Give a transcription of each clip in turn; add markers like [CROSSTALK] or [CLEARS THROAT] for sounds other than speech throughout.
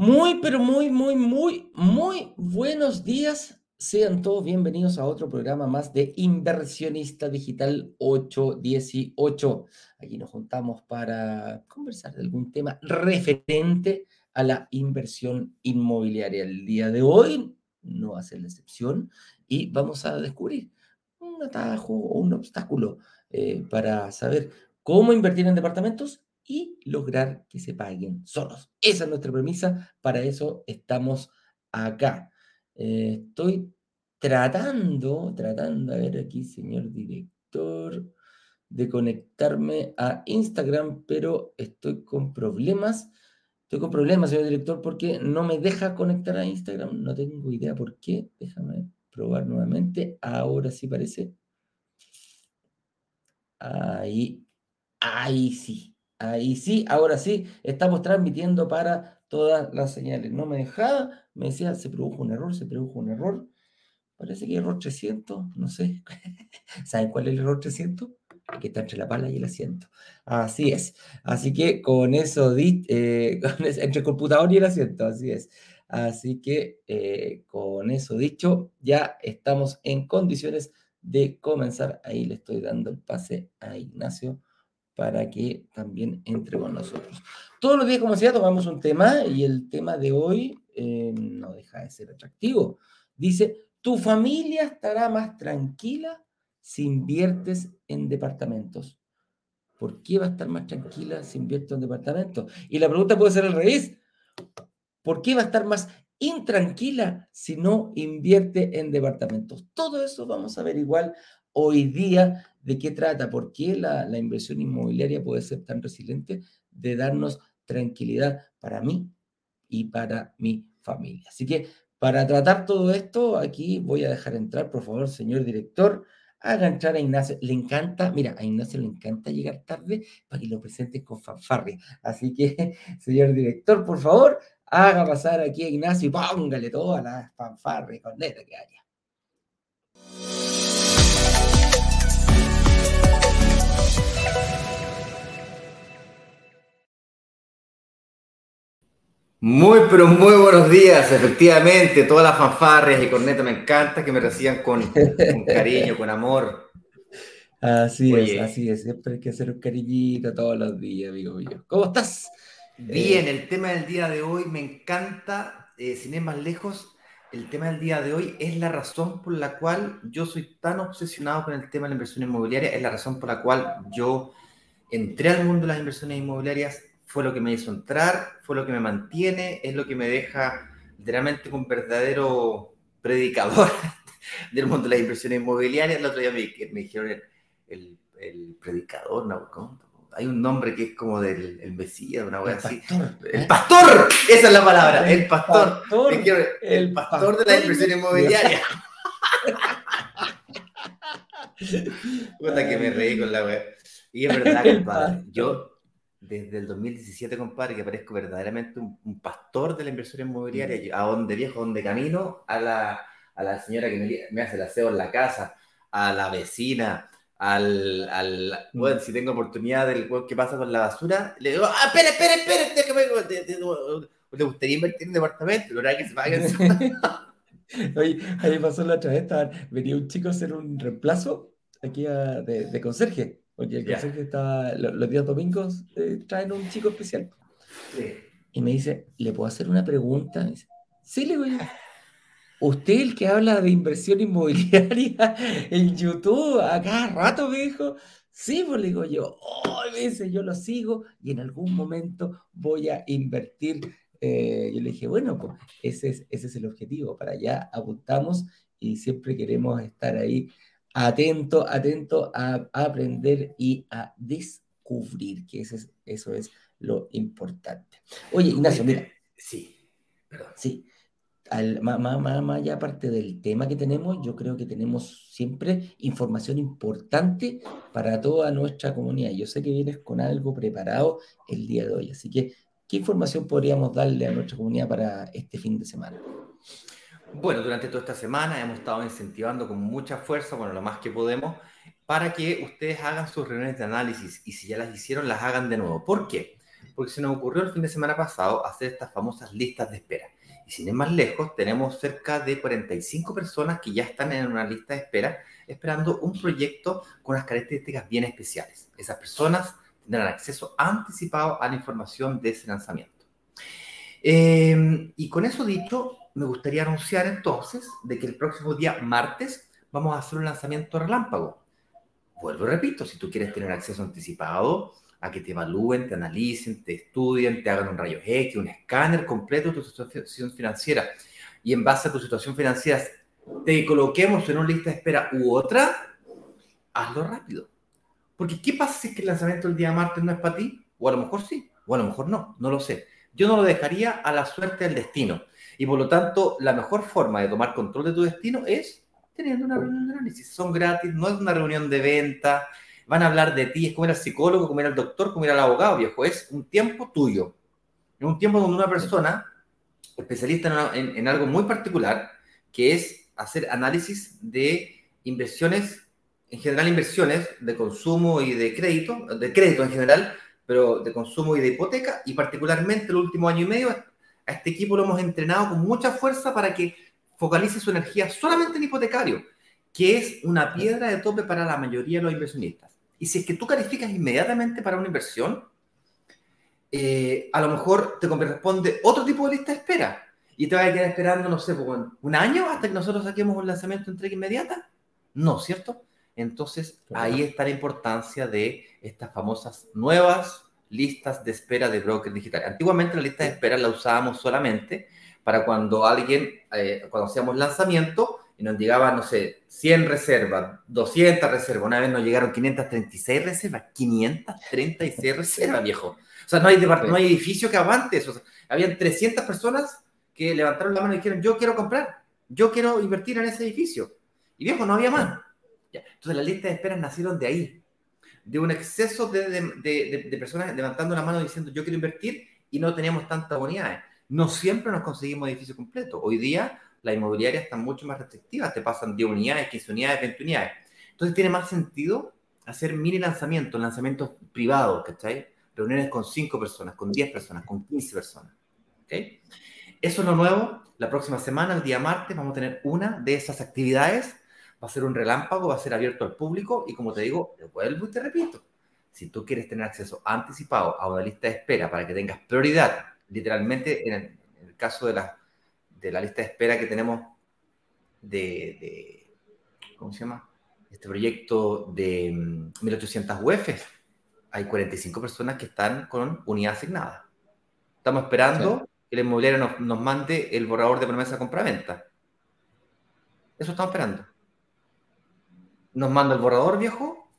Muy, pero muy, muy, muy, muy buenos días. Sean todos bienvenidos a otro programa más de Inversionista Digital 818. Aquí nos juntamos para conversar de algún tema referente a la inversión inmobiliaria. El día de hoy no va a ser la excepción y vamos a descubrir un atajo o un obstáculo eh, para saber cómo invertir en departamentos y lograr que se paguen solos. Esa es nuestra premisa, para eso estamos acá. Eh, estoy tratando, tratando, a ver aquí, señor director, de conectarme a Instagram, pero estoy con problemas. Estoy con problemas, señor director, porque no me deja conectar a Instagram. No tengo idea por qué. Déjame probar nuevamente. Ahora sí parece. Ahí, ahí sí. Ahí sí, ahora sí, estamos transmitiendo para todas las señales. No me dejaba, me decía, se produjo un error, se produjo un error. Parece que error 300, no sé. [LAUGHS] ¿Saben cuál es el error 300? que está entre la pala y el asiento. Así es. Así que con eso, eh, [LAUGHS] entre el computador y el asiento, así es. Así que eh, con eso dicho, ya estamos en condiciones de comenzar. Ahí le estoy dando el pase a Ignacio para que también entre con nosotros. Todos los días, como decía, tomamos un tema y el tema de hoy eh, no deja de ser atractivo. Dice, tu familia estará más tranquila si inviertes en departamentos. ¿Por qué va a estar más tranquila si invierto en departamentos? Y la pregunta puede ser al revés. ¿Por qué va a estar más intranquila si no invierte en departamentos? Todo eso vamos a averiguar hoy día de qué trata, por qué la, la inversión inmobiliaria puede ser tan resiliente de darnos tranquilidad para mí y para mi familia. Así que para tratar todo esto, aquí voy a dejar entrar, por favor, señor director, haga entrar a Ignacio. Le encanta, mira, a Ignacio le encanta llegar tarde para que lo presente con fanfarria. Así que, [LAUGHS] señor director, por favor, haga pasar aquí a Ignacio y póngale toda la fanfarria con que haya. Muy, pero muy buenos días, efectivamente, todas las fanfarrias y cornetas me encanta que me reciban con, cariño, con amor. Así es, así es, siempre hay que hacer un cariñito todos los días, amigo mío. ¿Cómo estás? Bien, el tema del día de hoy me encanta, eh, sin ir más lejos, el tema del día de hoy es la razón por la cual yo soy tan obsesionado con el tema de la inversión inmobiliaria, es la razón por la cual yo entré al mundo de las inversiones inmobiliarias fue lo que me hizo entrar, fue lo que me mantiene, es lo que me deja literalmente un verdadero predicador [LAUGHS] del mundo de las inversiones inmobiliarias. El otro día me, dijeron el, predicador, ¿no? Hay un nombre que es como del el Mesías, una wea así. El ¿eh? pastor, esa es la palabra, el, pastor. el, pastor, de las inversiones inmobiliarias. [LAUGHS] Puta que me reí con la wea. Y es verdad, compadre. Yo desde el 2017, compadre, que parezco verdaderamente un, pastor de la inversión inmobiliaria, mm. a donde viejo, a donde camino, a la, a la señora que me, hace el aseo en la casa, a la vecina, al, al bueno, mm. si tengo oportunidad del que pasa con la basura, le digo, ah, espera, espera, espera, déjame, ¿te gustaría invertir en departamento? ¿Lo que se paguen? [LAUGHS] Oye, ahí pasó la otra vez, venía un chico a hacer un reemplazo aquí de, de conserje porque el conserje está, los, días domingos eh, traen un chico especial. Y me dice, ¿le puedo hacer una pregunta? dice, sí, le voy a... Usted el que habla de inversión inmobiliaria [LAUGHS] en YouTube, acá rato me dijo, sí, pues le digo yo, oh, me dice, yo lo sigo y en algún momento voy a invertir. Eh, yo le dije, bueno, pues ese es, ese es el objetivo, para allá apuntamos y siempre queremos estar ahí atento, atento a, aprender y a descubrir, que eso es, eso es lo importante. Oye, Ignacio, mira. Sí, perdón. Sí. Al, más, más, allá aparte del tema que tenemos, yo creo que tenemos siempre información importante para toda nuestra comunidad. Yo sé que vienes con algo preparado el día de hoy, así que, ¿qué información podríamos darle a nuestra comunidad para este fin de semana? Bueno, durante toda esta semana hemos estado incentivando con mucha fuerza, bueno, lo más que podemos, para que ustedes hagan sus reuniones de análisis y si ya las hicieron, las hagan de nuevo. ¿Por qué? porque se nos ocurrió el fin de semana pasado hacer estas famosas listas de espera. Y sin ir más lejos, tenemos cerca de 45 personas que ya están en una lista de espera esperando un proyecto con unas características bien especiales. Esas personas tendrán acceso anticipado a la información de ese lanzamiento. Eh, y con eso dicho, me gustaría anunciar entonces de que el próximo día martes vamos a hacer un lanzamiento relámpago. Vuelvo y repito, si tú quieres tener acceso anticipado a que te evalúen, te analicen, te estudien, te hagan un rayo X, un escáner completo de tu situación financiera y en base a tu situación financiera te coloquemos en una lista de espera u otra, hazlo rápido. Porque ¿qué pasa si es que el lanzamiento del día martes no es para ti? O a lo mejor sí, o a lo mejor no, no lo sé. Yo no lo dejaría a la suerte del destino. Y por lo tanto, la mejor forma de tomar control de tu destino es teniendo una reunión de análisis. Son gratis, no es una reunión de venta. Van a hablar de ti, es como ir al psicólogo, como ir al doctor, como ir al abogado, viejo. Es un tiempo tuyo. Es un tiempo donde una persona especialista en, en algo muy particular, que es hacer análisis de inversiones, en general inversiones de consumo y de crédito, de crédito en general, pero de consumo y de hipoteca, y particularmente el último año y medio, a este equipo lo hemos entrenado con mucha fuerza para que focalice su energía solamente en hipotecario, que es una piedra de tope para la mayoría de los inversionistas. Y si es que tú calificas inmediatamente para una inversión, eh, a lo mejor te corresponde otro tipo de lista de espera y te vas a quedar esperando, no sé, pues, un año hasta que nosotros saquemos un lanzamiento en entrega inmediata. No, ¿cierto? Entonces, ahí está la importancia de estas famosas nuevas listas de espera de broker digital. Antiguamente la lista de espera la usábamos solamente para cuando alguien, eh, cuando hacíamos lanzamiento y nos llegaban, no sé, 100 reservas, 200 reservas, una vez nos llegaron 536 reservas, 536 reservas, viejo. O sea, no hay, no hay edificio que aguante eso. O habían 300 personas que levantaron la mano y dijeron, yo quiero comprar, yo quiero invertir en ese edificio. Y viejo, no había más. Entonces las listas de espera nacieron de ahí, de un exceso de, de, personas levantando la mano diciendo, yo quiero invertir y no teníamos tantas unidades. No siempre nos conseguimos edificio completo. Hoy día las inmobiliarias están mucho más restrictivas, te pasan 10 unidades, 15 unidades, 20 unidades. Entonces tiene más sentido hacer mini lanzamientos, lanzamientos privados, ¿cachai? Reuniones con 5 personas, con 10 personas, con 15 personas. ¿okay? Eso es lo nuevo. La próxima semana, el día martes, vamos a tener una de esas actividades. Va a ser un relámpago, va a ser abierto al público y como te digo, te vuelvo y te repito, si tú quieres tener acceso anticipado a una lista de espera para que tengas prioridad, literalmente en el, caso de la, de la lista de espera que tenemos de, ¿cómo se llama? Este proyecto de 1800 mm, UEFs, hay 45 personas que están con unidad asignada. Estamos esperando que la inmobiliaria nos, nos mande el borrador de promesa de compra-venta. Eso estamos esperando. Nos manda el borrador, viejo,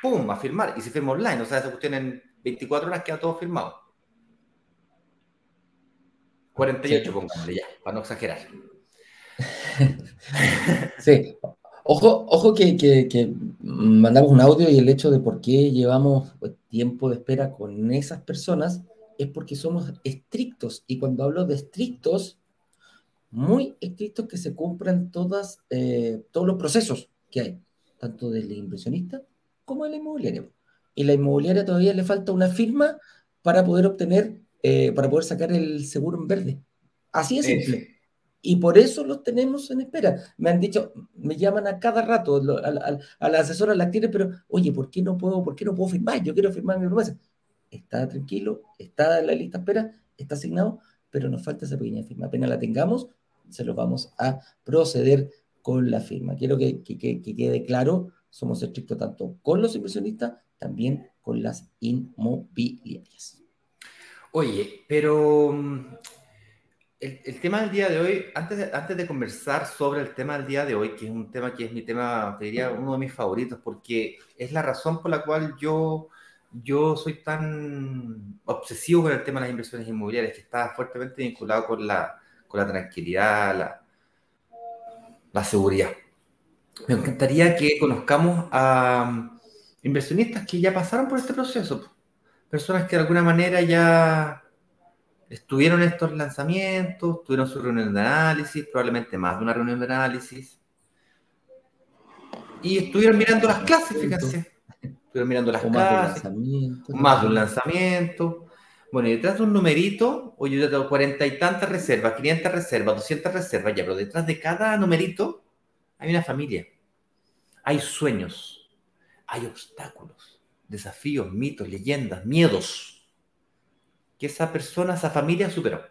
¡pum! a firmar. Y se firma online. O sea, esa cuestión en 24 horas queda todo firmado. 48, sí. pongámosle ya, para no exagerar. [LAUGHS] sí. Ojo, ojo que, que, que, mandamos un audio y el hecho de por qué llevamos tiempo de espera con esas personas es porque somos estrictos. Y cuando hablo de estrictos, muy estrictos que se cumplan todas, eh, todos los procesos que hay, tanto del inversionista como de la inmobiliaria. Y la inmobiliaria todavía le falta una firma para poder obtener, eh, para poder sacar el seguro en verde. Así es simple. Sí. Y por eso los tenemos en espera. Me han dicho, me llaman a cada rato, a, a, a la asesora la tiene, pero oye, ¿por qué no puedo, por qué no puedo firmar? Yo quiero firmar mi promesa está tranquilo, está en la lista espera, está asignado, pero nos falta esa pequeña firma. Apenas la tengamos, se lo vamos a proceder con la firma. Quiero que, que, que, quede claro, somos estrictos tanto con los inversionistas, también con las inmobiliarias. Oye, pero mm, el, tema del día de hoy, antes de, antes de conversar sobre el tema del día de hoy, que es un tema que es mi tema, te diría, uno de mis favoritos, porque es la razón por la cual yo yo soy tan obsesivo con el tema de las inversiones inmobiliarias, que está fuertemente vinculado con la, con la tranquilidad, la, la seguridad. Me encantaría que conozcamos a inversionistas que ya pasaron por este proceso, personas que de alguna manera ya estuvieron en estos lanzamientos, tuvieron su reunión de análisis, probablemente más de una reunión de análisis, y estuvieron mirando las clases, fíjense Estuvieron mirando las O más de casas, lanzamiento. más de un lanzamiento. Bueno, y detrás de un numerito, oye, yo tengo cuarenta y tantas reservas, 500 reservas, 200 reservas, ya, pero detrás de cada numerito hay una familia. Hay sueños, hay obstáculos, desafíos, mitos, leyendas, miedos que esa persona, esa familia superó.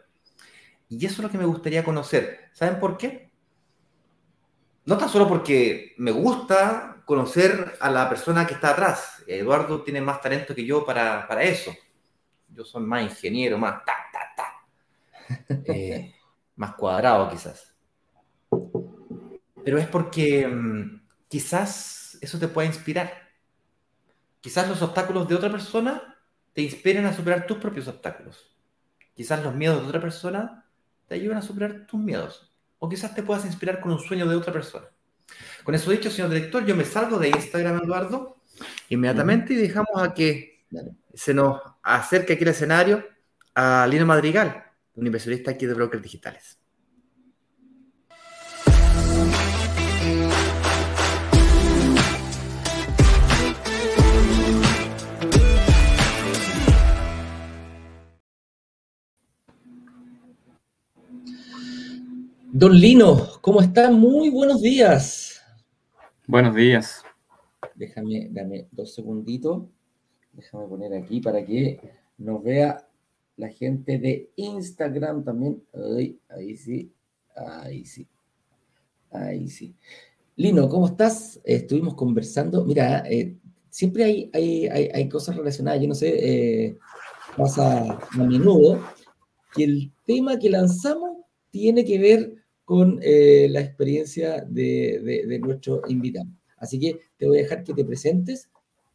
Y eso es lo que me gustaría conocer. ¿Saben por qué? No tan solo porque me gusta conocer a la persona que está atrás. Eduardo tiene más talento que yo para, para eso. Yo soy más ingeniero, más ta, ta, ta. Eh, [LAUGHS] más cuadrado quizás. Pero es porque mm, quizás eso te pueda inspirar. Quizás los obstáculos de otra persona te inspiren a superar tus propios obstáculos. Quizás los miedos de otra persona te ayuden a superar tus miedos. O quizás te puedas inspirar con un sueño de otra persona. Con eso dicho, señor director, yo me salgo de Instagram, Eduardo, inmediatamente y dejamos a que Dale. se nos acerque aquí el escenario a Lino Madrigal, un inversionista aquí de Brokers Digitales. Don Lino, ¿cómo está? Muy buenos días. Buenos días. Déjame, dame dos segunditos. Déjame poner aquí para que nos vea la gente de Instagram también. Ay, ahí sí, ahí sí, ahí sí. Lino, ¿cómo estás? Estuvimos conversando. Mira, eh, siempre hay, hay, hay, cosas relacionadas. Yo no sé, eh, pasa a menudo que el tema que lanzamos tiene que ver con eh, la experiencia de, de nuestro invitado. Así que te voy a dejar que te presentes,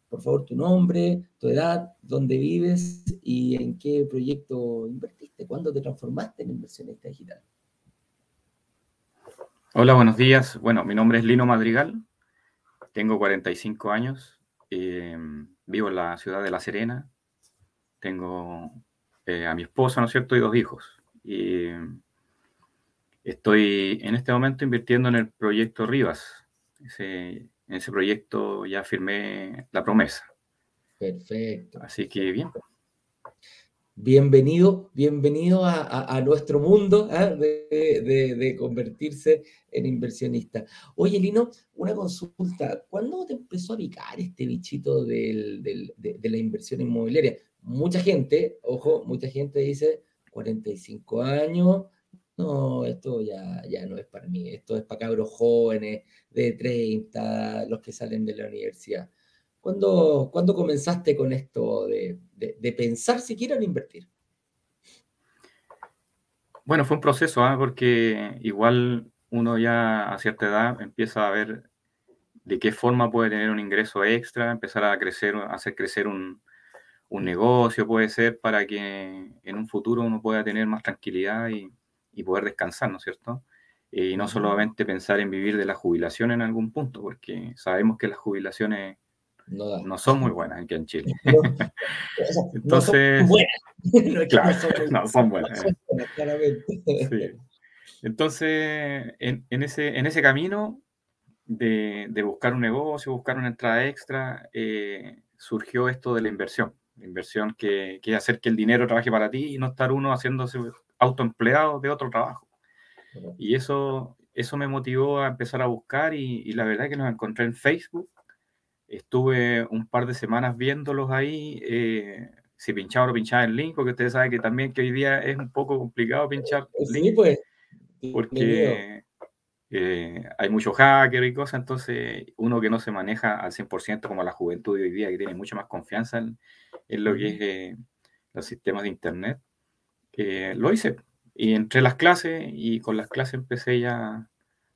por favor, tu nombre, tu edad, dónde vives y en qué proyecto invertiste, cuándo te transformaste en inversionista digital. Hola, buenos días. Bueno, mi nombre es Lino Madrigal, tengo 45 años, eh, vivo en la ciudad de La Serena, tengo eh, a mi esposa, ¿no es cierto?, y dos hijos. Estoy en este momento invirtiendo en el proyecto Rivas. En ese proyecto ya firmé la promesa. Perfecto. Así que bien. Bienvenido, bienvenido a, a, a nuestro mundo ¿eh? de, de, de, convertirse en inversionista. Oye, Lino, una consulta. ¿Cuándo te empezó a picar este bichito del, del, de, de, la inversión inmobiliaria? Mucha gente, ojo, mucha gente dice 45 años, no, esto ya, ya no es para mí, esto es para cabros jóvenes de 30, los que salen de la universidad. ¿Cuándo, ¿cuándo comenzaste con esto de, de, pensar siquiera en invertir? Bueno, fue un proceso, ¿eh? porque igual uno ya a cierta edad empieza a ver de qué forma puede tener un ingreso extra, empezar a crecer, a hacer crecer un, un negocio, puede ser, para que en un futuro uno pueda tener más tranquilidad y, y poder descansar, ¿no es cierto? Y no solamente pensar en vivir de la jubilación en algún punto, porque sabemos que las jubilaciones no, no son muy buenas aquí en Chile. No, [LAUGHS] Entonces, [LAUGHS] no [LAUGHS] son buenas. No, claro, no son buenas. Son buenas claramente. Sí. Entonces, en, en, ese, en ese camino de, de, buscar un negocio, buscar una entrada extra, eh, surgió esto de la inversión. La inversión que, que es hacer que el dinero trabaje para ti y no estar uno haciéndose autoempleado de otro trabajo. Y eso, eso me motivó a empezar a buscar y, y la verdad que los encontré en Facebook Estuve un par de semanas viéndolos ahí, eh, si pinchaba o no pinchaba el link, porque ustedes saben que también que hoy día es un poco complicado pinchar sí, link, pues. porque eh, hay mucho hacker y cosas, entonces uno que no se maneja al 100% como la juventud de hoy día, que tiene mucha más confianza en, en lo que es eh, los sistemas de Internet, lo hice. Y entré a las clases y con las clases empecé ya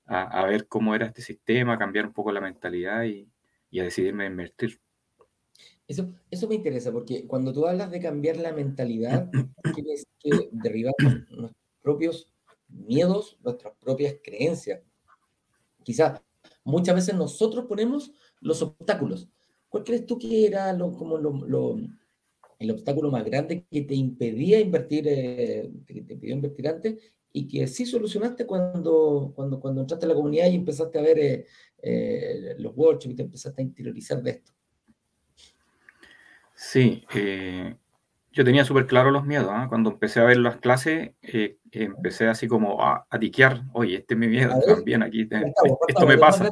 a, a ver cómo era este sistema, a cambiar un poco la mentalidad y, y a decidirme a invertir. Eso, eso me interesa, porque cuando tú hablas de cambiar la mentalidad, [CLEARS THROAT] tienes que derribar nuestros propios miedos, nuestras propias creencias. Quizá muchas veces nosotros ponemos los obstáculos. ¿Cuál crees tú que era lo, como lo, lo, el obstáculo más grande que te impedía invertir, eh, que te impidió invertir antes y que sí solucionaste cuando, cuando, entraste a la comunidad y empezaste a ver eh, eh, los workshops y te empezaste a interiorizar de esto? Sí, yo tenía súper claro los miedos. ¿ah? Cuando empecé a ver las clases, eh, empecé así como a, a tiquear, oye, este es mi miedo también aquí, esto me pasa.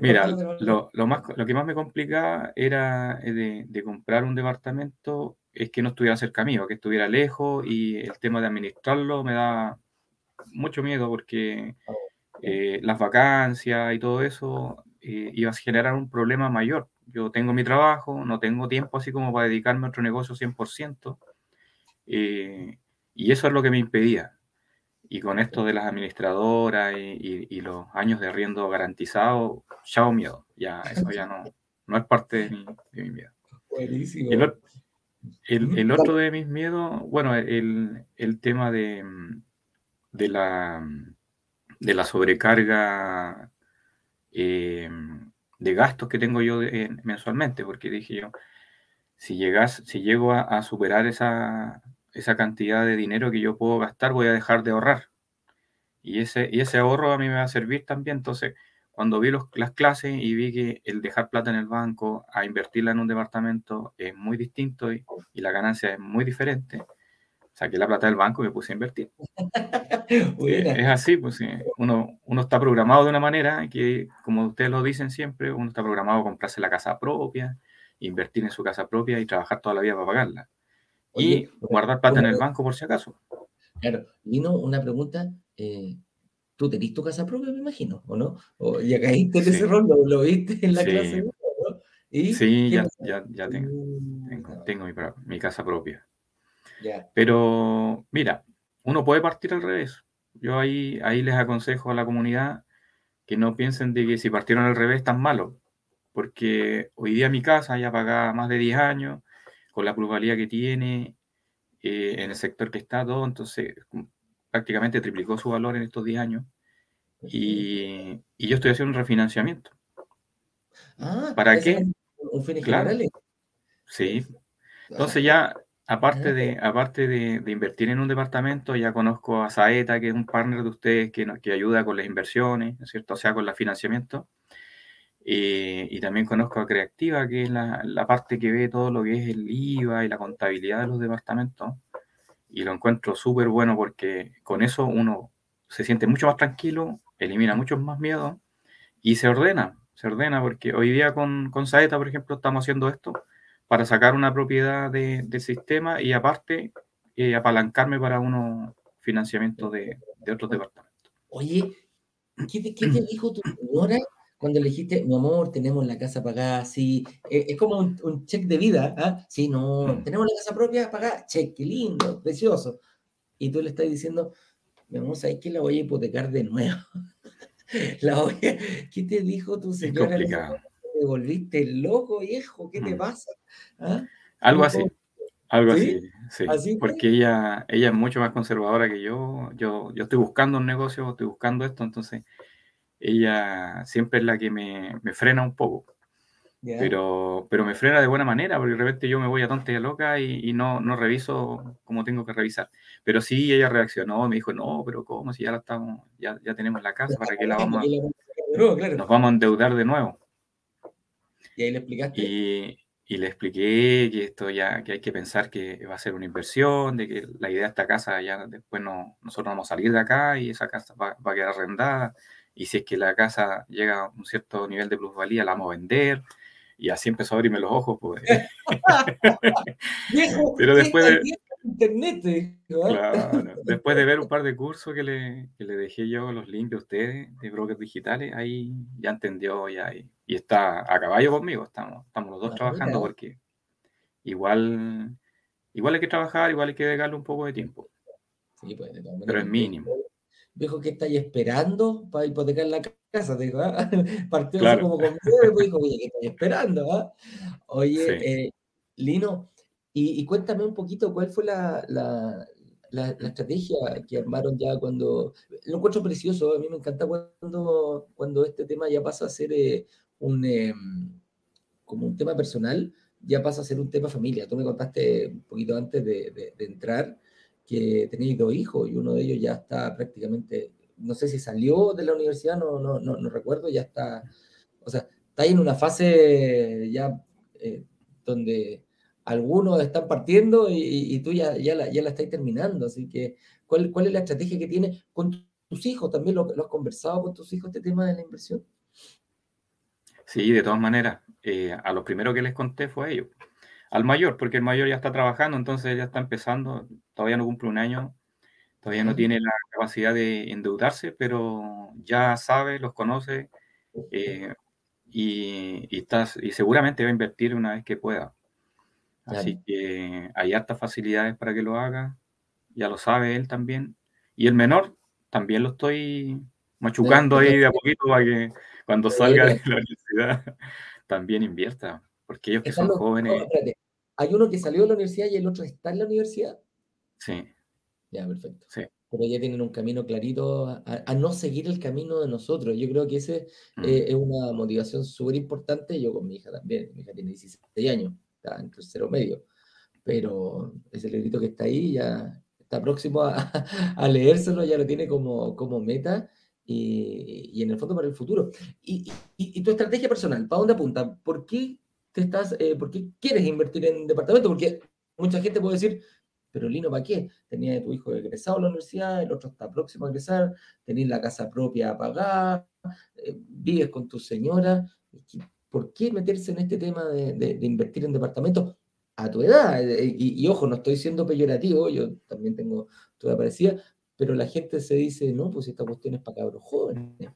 Mira, lo, más, lo que más me complicaba era eh, de, comprar un departamento, es que no estuviera cerca mío, que estuviera lejos y el tema de administrarlo me da mucho miedo porque ah, eh, las vacancias y todo eso iba a generar un problema mayor yo tengo mi trabajo, no tengo tiempo así como para dedicarme a otro negocio 100%, eh, y eso es lo que me impedía. Y con esto de las administradoras y, los años de arriendo garantizado, chao miedo, ya eso ya no, no es parte de mi, de miedo. Buenísimo. El, otro de mis miedos, bueno, el, tema de, de, la, de la sobrecarga eh, de gastos que tengo yo mensualmente, porque dije yo, si, llegas, si llego a, superar esa, esa, cantidad de dinero que yo puedo gastar, voy a dejar de ahorrar. Y ese, y ese ahorro a mí me va a servir también. Entonces, cuando vi las clases y vi que el dejar plata en el banco a invertirla en un departamento es muy distinto y, y la ganancia es muy diferente, saqué la plata del banco y me puse a invertir. [LAUGHS] es así, pues uno, uno está programado de una manera que, como ustedes lo dicen siempre, uno está programado a comprarse la casa propia, invertir en su casa propia y trabajar toda la vida para pagarla. y guardar plata en el banco por si acaso. Claro, vino una pregunta, eh, tú tenés tu casa propia, me imagino, ¿o no? ¿O ya caíste en ese rol, lo, viste en la clase? ¿no? sí, ya, ya, ya, tengo, tengo, mi, mi casa propia. Pero mira, uno puede partir al revés. Yo ahí, ahí les aconsejo a la comunidad que no piensen de que si partieron al revés tan malo, porque hoy día mi casa ya paga más de 10 años, con la plusvalía que tiene, eh, en el sector que está todo, entonces prácticamente triplicó su valor en estos 10 años. Y, yo estoy haciendo un refinanciamiento. Ah, ¿Para qué? Un fin claro. Sí. Entonces ya Aparte de, aparte de, invertir en un departamento, ya conozco a Saeta, que es un partner de ustedes que, que ayuda con las inversiones, ¿no es cierto? O sea, con el financiamiento. Eh, y también conozco a Creativa, que es la, la, parte que ve todo lo que es el IVA y la contabilidad de los departamentos. Y lo encuentro súper bueno porque con eso uno se siente mucho más tranquilo, elimina muchos más miedos y se ordena. Se ordena porque hoy día con, con Saeta, por ejemplo, estamos haciendo esto para sacar una propiedad de, del sistema y aparte eh, apalancarme para unos financiamientos de, de, otros departamentos. Oye, ¿qué te, qué te [CLEARS THROAT] dijo tu señora cuando le dijiste, mi amor, tenemos la casa pagada? Sí, eh, es como un, un check de vida, ¿ah? Sí, no, mm. tenemos la casa propia pagada, check, qué lindo, precioso. Y tú le estás diciendo, mi amor, ¿sabes que la voy a hipotecar de nuevo? [LAUGHS] la voy a... ¿Qué te dijo tu señora? Es complicado te volviste loco, viejo, ¿qué te mm. pasa? ¿Ah? Algo así, algo así, sí, porque ella, ella es mucho más conservadora que yo. yo, yo estoy buscando un negocio, estoy buscando esto, entonces ella siempre es la que me, me frena un poco. Pero, pero me frena de buena manera, porque de repente yo me voy a tonta y loca y, no, no reviso como tengo que revisar. Pero sí, ella reaccionó me dijo, no, pero ¿cómo? Si ya la estamos, ya, ya tenemos la casa, ¿para qué la [LAUGHS] vamos a, nos vamos a endeudar de nuevo? Y ahí le explicaste. Y, le expliqué que esto ya, que hay que pensar que va a ser una inversión, de que la idea de esta casa ya después no, nosotros vamos a salir de acá y esa casa va, a quedar arrendada. Y si es que la casa llega a un cierto nivel de plusvalía, la vamos a vender. Y así empezó a abrirme los ojos. Pues. [LAUGHS] [LAUGHS] Pero después de, internet. Después de ver un par de cursos que le, que le dejé yo los links de ustedes, de brokers digitales, ahí ya entendió ya y, está a caballo conmigo. Estamos, estamos los dos ah, trabajando porque igual, igual hay que trabajar, igual hay que dedicarle un poco de tiempo. Sí, pues, Pero es mínimo. Dijo que estáis esperando para hipotecar la casa, ¿ah? [LAUGHS] Partió así como con miedo, dijo, oye, ¿qué estáis esperando? ¿ah? Oye, eh, Lino, y, cuéntame un poquito cuál fue la, la, la, estrategia que armaron ya cuando... Lo encuentro precioso, a mí me encanta cuando, cuando este tema ya pasa a ser eh, un, em, como un tema personal, ya pasa a ser un tema familia. Tú me contaste un poquito antes de, entrar que tenéis dos hijos y uno de ellos ya está prácticamente, no sé si salió de la universidad, no, no, no, recuerdo, ya está, o sea, está en una fase ya... Eh, donde algunos están partiendo y, tú ya, ya, la, ya la estás terminando. Así que, ¿cuál, ¿cuál es la estrategia que tienes con tus hijos? ¿También lo, has conversado con tus hijos este tema de la inversión? Sí, de todas maneras. Eh, a lo primero que les conté fue a ellos. Al mayor, porque el mayor ya está trabajando, entonces ya está empezando, todavía no cumple un año, todavía no tiene la capacidad de endeudarse, pero ya sabe, los conoce eh, y, y, y seguramente va a invertir una vez que pueda. Así que hay hartas facilidades para que lo haga, ya lo sabe él también. Y el menor también lo estoy machucando ahí de a poquito para que cuando salga de la universidad [LAUGHS] también invierta, porque ellos que son jóvenes... hay uno que salió de la universidad y el otro está en la universidad. Sí. Ya, perfecto. Sí. Pero ya tienen un camino clarito a, no seguir el camino de nosotros. Yo creo que ese mm. eh, es una motivación súper importante. Yo con mi hija también. Mi hija tiene 16 años está en tercero medio, pero ese librito que está ahí ya está próximo a, [LAUGHS] a leérselo, ya lo tiene como, como meta y, y, en el fondo para el futuro. Y, tu estrategia personal, ¿para dónde apunta? ¿Por qué, te estás, eh, ¿Por qué quieres invertir en departamento? Porque mucha gente puede decir, pero Lino, ¿para qué? Tenía tu hijo egresado a la universidad, el otro está próximo a egresar, tenés la casa propia a pagar, eh, vives con tu señora. ¿por qué meterse en este tema de, invertir en departamentos a tu edad? Eh, y, ojo, no estoy siendo peyorativo, yo también tengo toda parecida, pero la gente se dice, no, pues esta cuestión es para cabros jóvenes.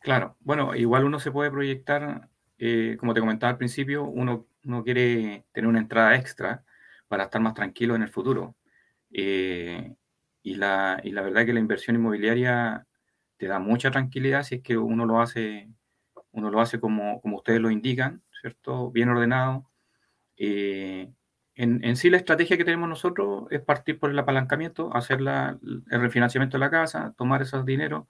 Claro, bueno, igual uno se puede proyectar, eh, como te comentaba al principio, uno, quiere tener una entrada extra para estar más tranquilo en el futuro. Eh, y, la, y la verdad que la inversión inmobiliaria te da mucha tranquilidad si es que uno lo hace uno lo hace como, como ustedes lo indican, ¿cierto? Bien ordenado. Eh, en, sí la estrategia que tenemos nosotros es partir por el apalancamiento, hacer el refinanciamiento de la casa, tomar esos dineros,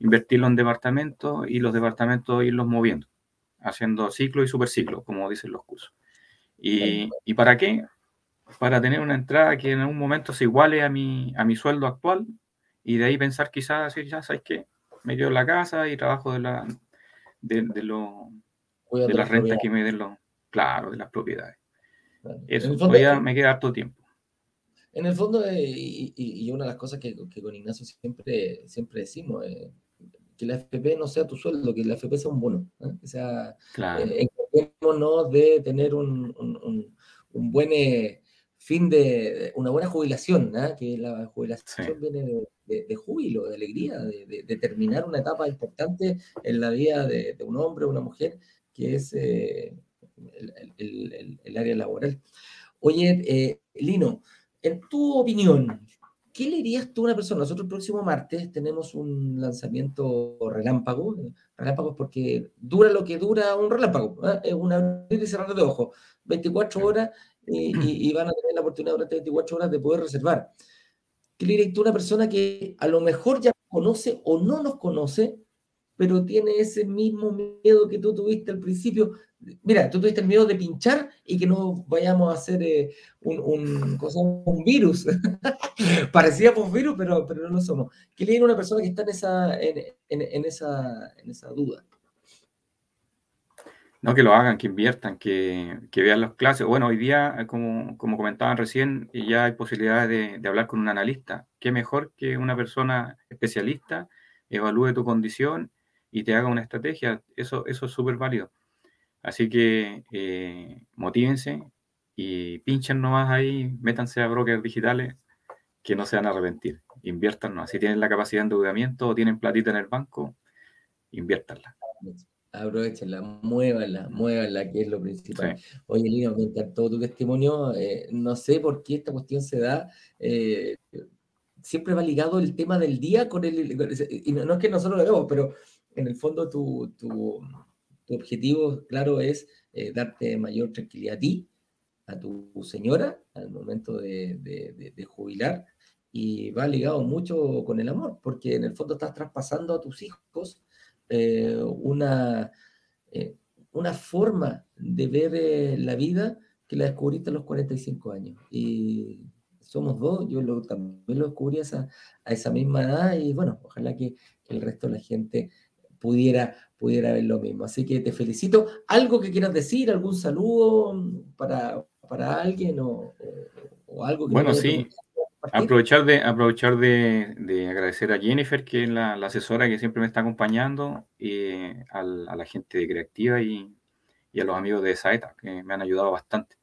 invertirlo en departamentos y los departamentos irlos moviendo, haciendo ciclo y superciclo, como dicen los cursos. ¿Y, ¿Y, para qué? Para tener una entrada que en algún momento se iguale a mi, a mi sueldo actual y de ahí pensar quizás, decir, ya sabes qué, me quedo en la casa y trabajo de la, de, de, lo, de la renta que me den los, claro, de las propiedades. Eso, todavía me queda harto tiempo. En el fondo, eh, y, y, una de las cosas que, que, con Ignacio siempre, siempre decimos, eh, que la FP no sea tu sueldo, que la FP sea un bono. ¿eh? O sea, claro. de tener un, un, un buen fin de una buena jubilación, que la jubilación viene de, júbilo, de alegría, de, terminar una etapa importante en la vida de, un hombre o una mujer, que es eh, el, área laboral. Oye, eh, Lino, en tu opinión, ¿qué le dirías tú a una persona? Nosotros el próximo martes tenemos un lanzamiento relámpago, relámpago porque dura lo que dura un relámpago, es un abrir y cerrar de ojos, 24 horas [CLEARS THROAT] y, van a tener la oportunidad durante 24 horas de poder reservar. ¿Qué le diría tú a una persona que a lo mejor ya conoce o no nos conoce, pero tiene ese mismo miedo que tú tuviste al principio? Mira, tú tuviste el miedo de pinchar y que no vayamos a hacer eh, un, un, un, virus. [LAUGHS] Parecía un virus, pero, pero no lo somos. ¿Qué le diría a una persona que está en esa, en, en, esa, en esa duda? No, que lo hagan, que inviertan, que, vean las clases. Bueno, hoy día, como, como comentaban recién, ya hay posibilidades de, hablar con un analista. Qué mejor que una persona especialista evalúe tu condición y te haga una estrategia. Eso, eso es súper válido. Así que eh, motívense y pinchen nomás ahí, métanse a brokers digitales que no se van a arrepentir. Inviértanlo. Si tienen la capacidad de endeudamiento o tienen platita en el banco, inviértanla aprovechenla, muévanla, muévanla, que es lo principal. Oye, Lino, me encantó tu testimonio. Eh, no sé por qué esta cuestión se da. Eh, siempre va ligado el tema del día con el. Y no, es que nosotros lo hagamos, pero en el fondo tu, tu, objetivo, claro, es eh, darte mayor tranquilidad a ti, a tu señora, al momento de, de, jubilar. Y va ligado mucho con el amor, porque en el fondo estás traspasando a tus hijos eh, una, eh, una forma de ver la vida que la descubriste a los 45 años. Y somos dos, yo también lo descubrí a esa misma edad y bueno, ojalá que, el resto de la gente pudiera, pudiera ver lo mismo. Así que te felicito. ¿Algo que quieras decir? ¿Algún saludo para, para alguien o, algo que Bueno, sí. Aprovechar de, aprovechar de, agradecer a Jennifer, que es la, asesora que siempre me está acompañando, y a la gente de Creativa y, y, a los amigos de Saeta, que me han ayudado bastante.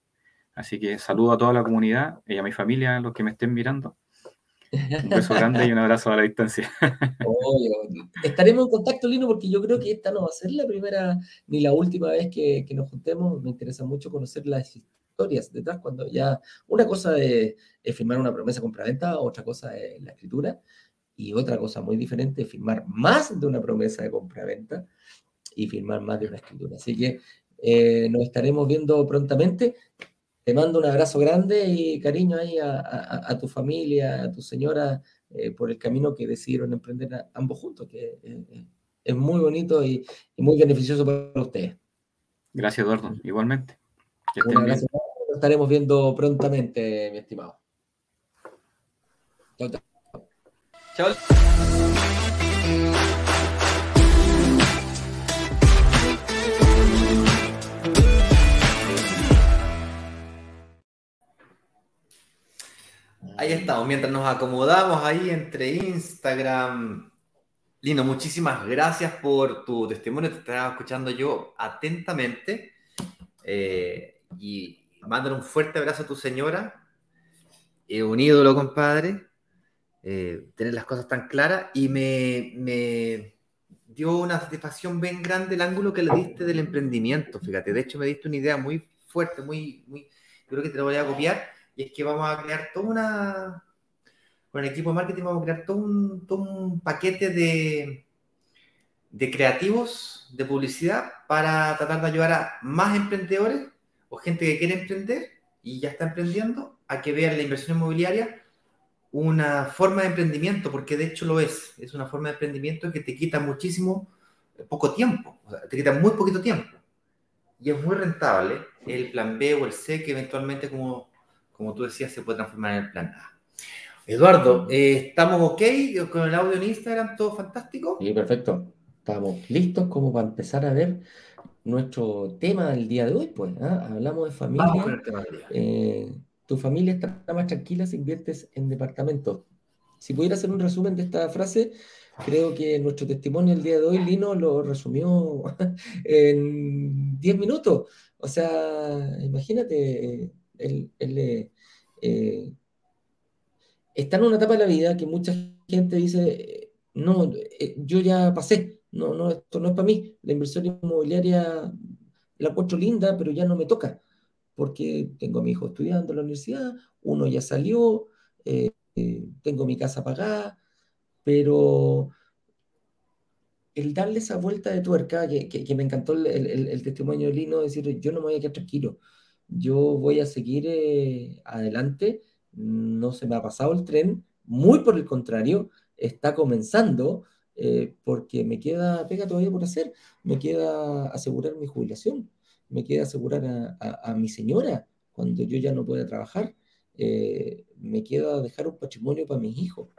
Así que saludo a toda la comunidad y a mi familia, a los que me estén mirando. Un beso grande y un abrazo a la distancia. [LAUGHS] estaremos en contacto, Lino, porque yo creo que esta no va a ser la primera ni la última vez que, nos juntemos. Me interesa mucho conocer las historias detrás, cuando ya una cosa es, firmar una promesa compra-venta, otra cosa es la escritura, y otra cosa muy diferente es firmar más de una promesa de compra-venta y firmar más de una escritura. Así que eh, nos estaremos viendo prontamente. Te mando un abrazo grande y cariño ahí a, tu familia, a tu señora, eh, por el camino que decidieron emprender ambos juntos, que eh, es muy bonito y, muy beneficioso para ustedes. Gracias, Eduardo. Igualmente. Nos estaremos viendo prontamente, mi estimado. Chao. Chao. Ahí estamos, mientras nos acomodamos ahí entre Instagram. Lino, muchísimas gracias por tu testimonio, te estaba escuchando yo atentamente. Eh, y mándale un fuerte abrazo a tu señora. Eh, un ídolo, compadre. Eh, tener las cosas tan claras. Y me, me dio una satisfacción bien grande el ángulo que le diste del emprendimiento. Fíjate, de hecho me diste una idea muy fuerte, muy, muy, creo que te lo voy a copiar y es que vamos a crear toda una, con el equipo de marketing vamos a crear todo un, todo un paquete de, de creativos de publicidad para tratar de ayudar a más emprendedores o gente que quiere emprender y ya está emprendiendo a que vean la inversión inmobiliaria una forma de emprendimiento, porque de hecho lo es, es una forma de emprendimiento que te quita muchísimo, poco tiempo, te quita muy poquito tiempo. Y es muy rentable el plan B o el C que eventualmente como como tú decías, se puede transformar en el plan A. Eduardo, eh, ¿estamos ok con el audio en Instagram? ¿Todo fantástico? Sí, perfecto. Estamos listos como para empezar a ver nuestro tema del día de hoy, pues. ¿ah? Hablamos de familia. Eh, tu familia está más tranquila si inviertes en departamentos. Si pudiera hacer un resumen de esta frase, creo que nuestro testimonio el día de hoy, Lino, lo resumió [LAUGHS] en 10 minutos. O sea, imagínate, él, eh, está en una etapa de la vida que mucha gente dice, no, eh, yo ya pasé, no, no, esto no es para mí, la inversión inmobiliaria la encuentro linda, pero ya no me toca, porque tengo a mi hijo estudiando en la universidad, uno ya salió, eh, tengo mi casa pagada, pero el darle esa vuelta de tuerca, que, me encantó el, testimonio de Lino, decir, yo no me voy a quedar tranquilo, yo voy a seguir eh, adelante, no se me ha pasado el tren, muy por el contrario, está comenzando eh, porque me queda pega todavía por hacer, me queda asegurar mi jubilación, me queda asegurar a, mi señora cuando yo ya no pueda trabajar, eh, me queda dejar un patrimonio para mis hijos.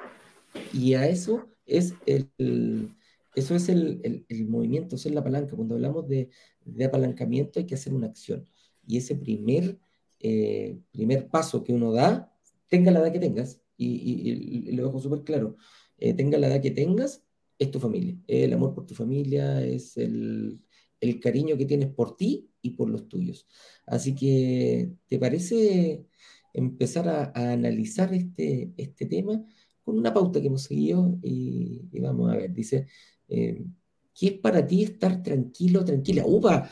Y a eso es el, eso es el, movimiento, eso es la palanca. Cuando hablamos de apalancamiento hay que hacer una acción y ese primer, eh, primer paso que uno da, tenga la edad que tengas, y, lo dejo súper claro, eh, tenga la edad que tengas, es tu familia, el amor por tu familia, es el, cariño que tienes por ti y por los tuyos. Así que, ¿te parece empezar a, analizar este, este tema con una pauta que hemos seguido? Y, vamos a ver, dice, eh, ¿qué es para ti estar tranquilo, tranquila? ¡Upa!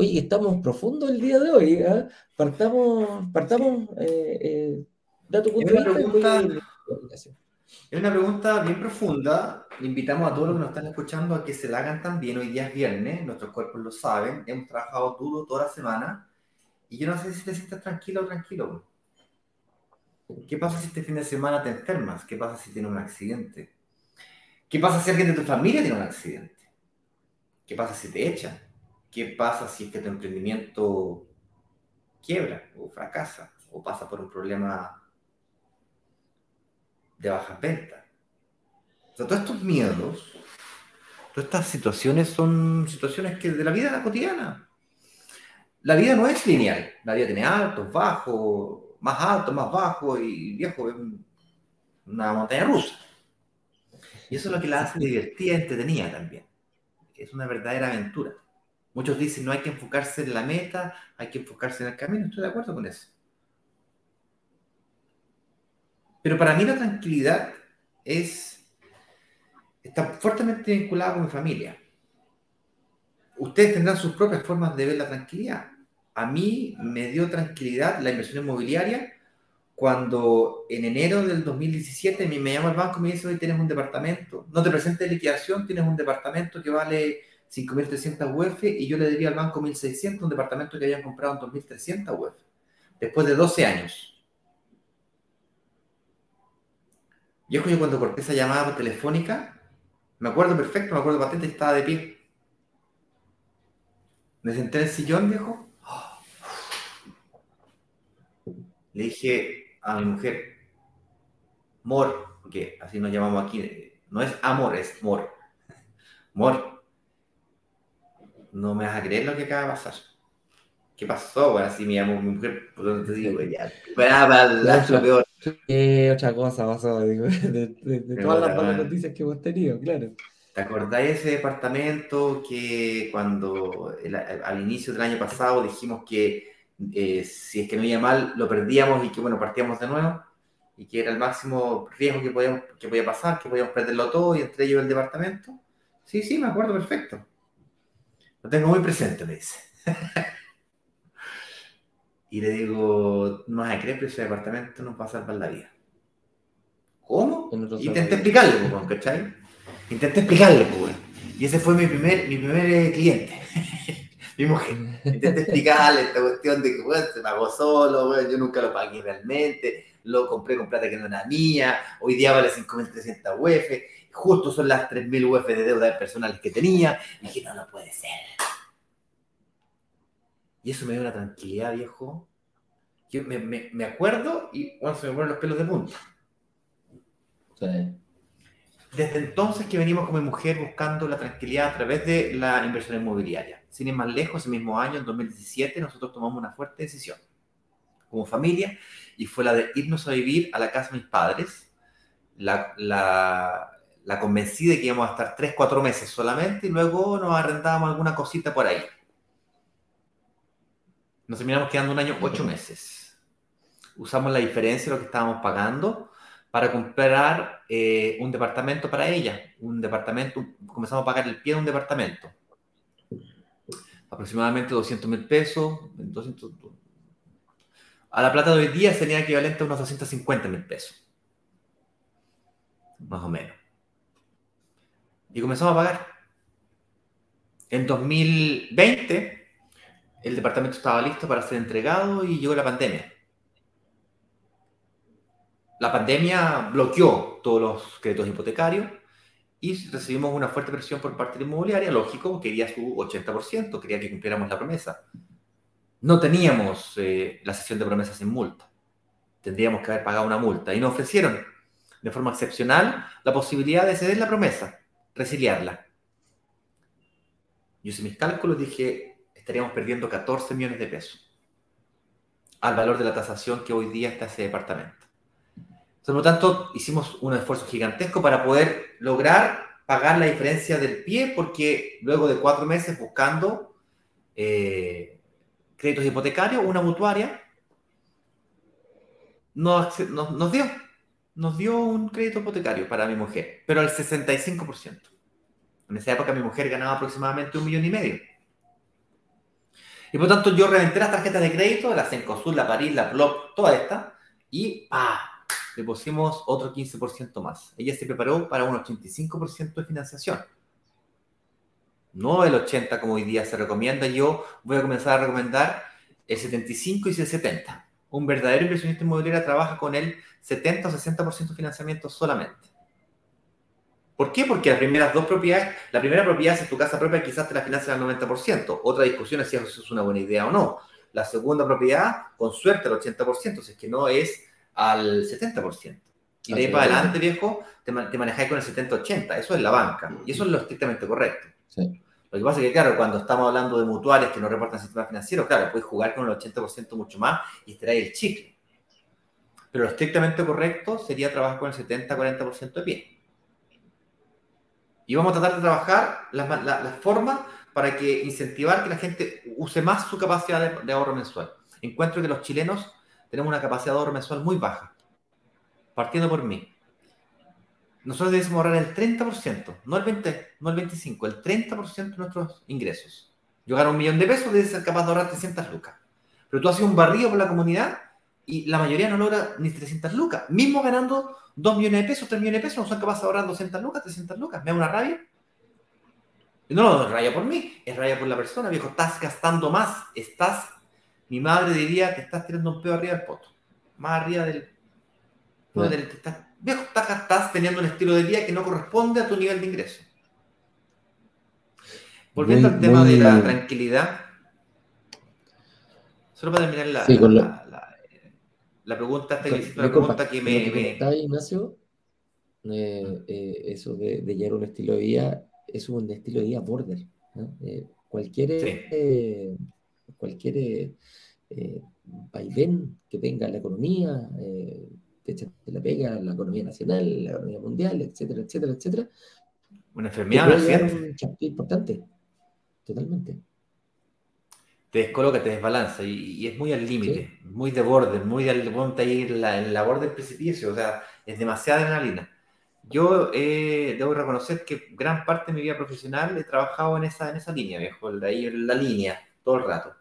Oye, estamos profundos el día de hoy. ¿eh? Partamos, partamos, eh, eh, da tu punto de vista. Es una pregunta bien profunda. Invitamos a todos los que nos están escuchando a que se la hagan también. Hoy día es viernes, nuestros cuerpos lo saben. Hemos trabajado duro toda la semana. Y yo no sé si te sientes tranquilo o tranquilo. ¿Qué pasa si este fin de semana te enfermas? ¿Qué pasa si tienes un accidente? ¿Qué pasa si alguien de tu familia tiene un accidente? ¿Qué pasa si te echan? ¿Qué pasa si es emprendimiento quiebra o fracasa o pasa por un problema de baja venta? O sea, todos estos miedos, todas estas situaciones son situaciones que de la vida cotidiana. La vida no es lineal. La vida tiene altos, bajos, más altos, más bajos y viejo, una montaña rusa. Y eso es lo que la hace divertida entretenida también. Es una verdadera aventura. Muchos dicen no hay que enfocarse en la meta, hay que enfocarse en el camino. Estoy de acuerdo con eso. Pero para mí la tranquilidad es está fuertemente vinculada con mi familia. Ustedes tendrán sus propias formas de ver la tranquilidad. A mí me dio tranquilidad la inversión inmobiliaria cuando en enero del 2017 me llama el banco y me dice, hoy tienes un departamento, no te presentes liquidación, tienes un departamento que vale 5.300 UF y yo le diría al banco 1.600, un departamento que habían comprado en 2.300 UF, después de 12 años. Yo cuando corté esa llamada telefónica, me acuerdo perfecto, me acuerdo patente, estaba de pie. Me senté en el sillón, viejo. Le dije, a mi mujer, Mor, porque así nos llamamos aquí, no es amor, es Mor. Mor, no me vas a creer lo que acaba de pasar. ¿Qué pasó? Bueno, así me llamó mi mujer, por donde te digo, ya, lo peor. ¿Qué otra cosa pasó? Digo, de, todas las malas noticias que hemos tenido, claro. ¿Te acordáis de ese departamento que cuando al inicio del año pasado dijimos que eh, si es que no iba mal, lo perdíamos y que, bueno, partíamos de nuevo, y que era el máximo riesgo que, podíamos, que podía pasar, que podíamos perderlo todo y entre ellos el departamento. Sí, sí, me acuerdo perfecto. Lo tengo muy presente, me dice. [LAUGHS] y le digo, no vas a creer, pero ese departamento nos va a salvar la vida. ¿Cómo? Intenté explicarle, pues, ¿cachai? Intenté explicarle, pues. Y ese fue mi primer, mi primer eh, cliente. [LAUGHS] mi mujer. Intenté explicarle esta cuestión de que, bueno, se pagó solo, bueno, yo nunca lo pagué realmente, lo compré con plata que no era mía, hoy día vale 5.300 UF, justo son las 3.000 UF de deuda personales que tenía, y dije, no, no puede ser. Y eso me dio una tranquilidad, viejo. Yo me, me, me acuerdo y, bueno, se me ponen los pelos de punta. Sí. Desde entonces que venimos con mi mujer buscando la tranquilidad a través de la inversión inmobiliaria. Sin ir más lejos, ese mismo año, en 2017, nosotros tomamos una fuerte decisión como familia y fue la de irnos a vivir a la casa de mis padres. La, la, la convencí de que íbamos a estar 3, 4 meses solamente y luego nos arrendábamos alguna cosita por ahí. Nos terminamos quedando un año, 8 meses. Usamos la diferencia de lo que estábamos pagando para comprar eh, un departamento para ella. Un departamento, comenzamos a pagar el pie de un departamento aproximadamente 200 mil pesos. 200, a la plata de hoy día sería equivalente a unos 250 mil pesos. Más o menos. Y comenzamos a pagar. En 2020, el departamento estaba listo para ser entregado y llegó la pandemia. La pandemia bloqueó todos los créditos hipotecarios y recibimos una fuerte presión por parte de inmobiliaria, lógico, quería su 80%, quería que cumpliéramos la promesa. No teníamos eh, la sesión de promesas sin multa. Tendríamos que haber pagado una multa y nos ofrecieron de forma excepcional la posibilidad de ceder la promesa, resiliarla. Yo hice mis cálculos y dije, estaríamos perdiendo 14 millones de pesos al valor de la tasación que hoy día está ese departamento. Por lo tanto, hicimos un esfuerzo gigantesco para poder lograr pagar la diferencia del pie, porque luego de cuatro meses buscando eh, créditos hipotecarios, una mutuaria nos, nos, dio, nos dio un crédito hipotecario para mi mujer, pero al 65%. En esa época mi mujer ganaba aproximadamente un millón y medio. Y por tanto yo reventé las tarjetas de crédito, la Cencosud, la París, la Plop, toda esta, y ¡pa! le pusimos otro 15% más. Ella se preparó para un 85% de financiación. No el 80% como hoy día se recomienda. Yo voy a comenzar a recomendar el 75 y el 70. Un verdadero inversionista inmobiliario trabaja con el 70 o 60% de financiamiento solamente. ¿Por qué? Porque las primeras dos propiedades, la primera propiedad, si es tu casa propia, quizás te la financias al 90%. Otra discusión es si eso es una buena idea o no. La segunda propiedad, con suerte, al 80%, si es que no es al 70%. Y de ahí para adelante, viejo, te, te manejáis con el 70-80. Eso es la banca. Y eso es lo estrictamente correcto. Lo que pasa es que, claro, cuando estamos hablando de mutuales que no reportan sistema financiero, claro, puedes jugar con el 80% mucho más y extraer el chicle. Pero lo estrictamente correcto sería trabajar con el 70-40% de pie. Y vamos a tratar de trabajar las, formas para que incentivar que la gente use más su capacidad de, ahorro mensual. Encuentro que los chilenos tenemos una capacidad de ahorro mensual muy baja, partiendo por mí. Nosotros debemos ahorrar el 30%, no el 20, no el 25, el 30% de nuestros ingresos. Yo gano un millón de pesos, debes ser capaz de ahorrar 300 lucas. Pero tú haces un barrido por la comunidad y la mayoría no logra ni 300 lucas. Mismo ganando 2 millones de pesos, 3 millones de pesos, no son capaces de ahorrar 200 lucas, 300 lucas. Me da una rabia. No, no, es rabia por mí, es rabia por la persona, viejo. Estás gastando más. Estás, mi madre diría que estás tirando un pedo arriba del poto. Más arriba del. Viejo, estás, teniendo un estilo de vida que no corresponde a tu nivel de ingreso. Volviendo al tema de la tranquilidad. Solo para terminar la, la pregunta, esta que, la pregunta que me... me... Ignacio, eh, eh, eso de, de, llevar un estilo de vida, es un estilo de vida border. Eh, cualquier cualquier vaivén que tenga la economía, te la pega la economía nacional, la economía mundial, etcétera, etcétera, etcétera. Una enfermedad, un importante, totalmente te descoloca, te desbalanza y, es muy al límite, muy de borde, muy al ponte ahí en la, en la borde del precipicio, o sea, es demasiada adrenalina. Yo eh, debo reconocer que gran parte de mi vida profesional he trabajado en esa, en esa línea, viejo, de ahí en la línea, todo el rato.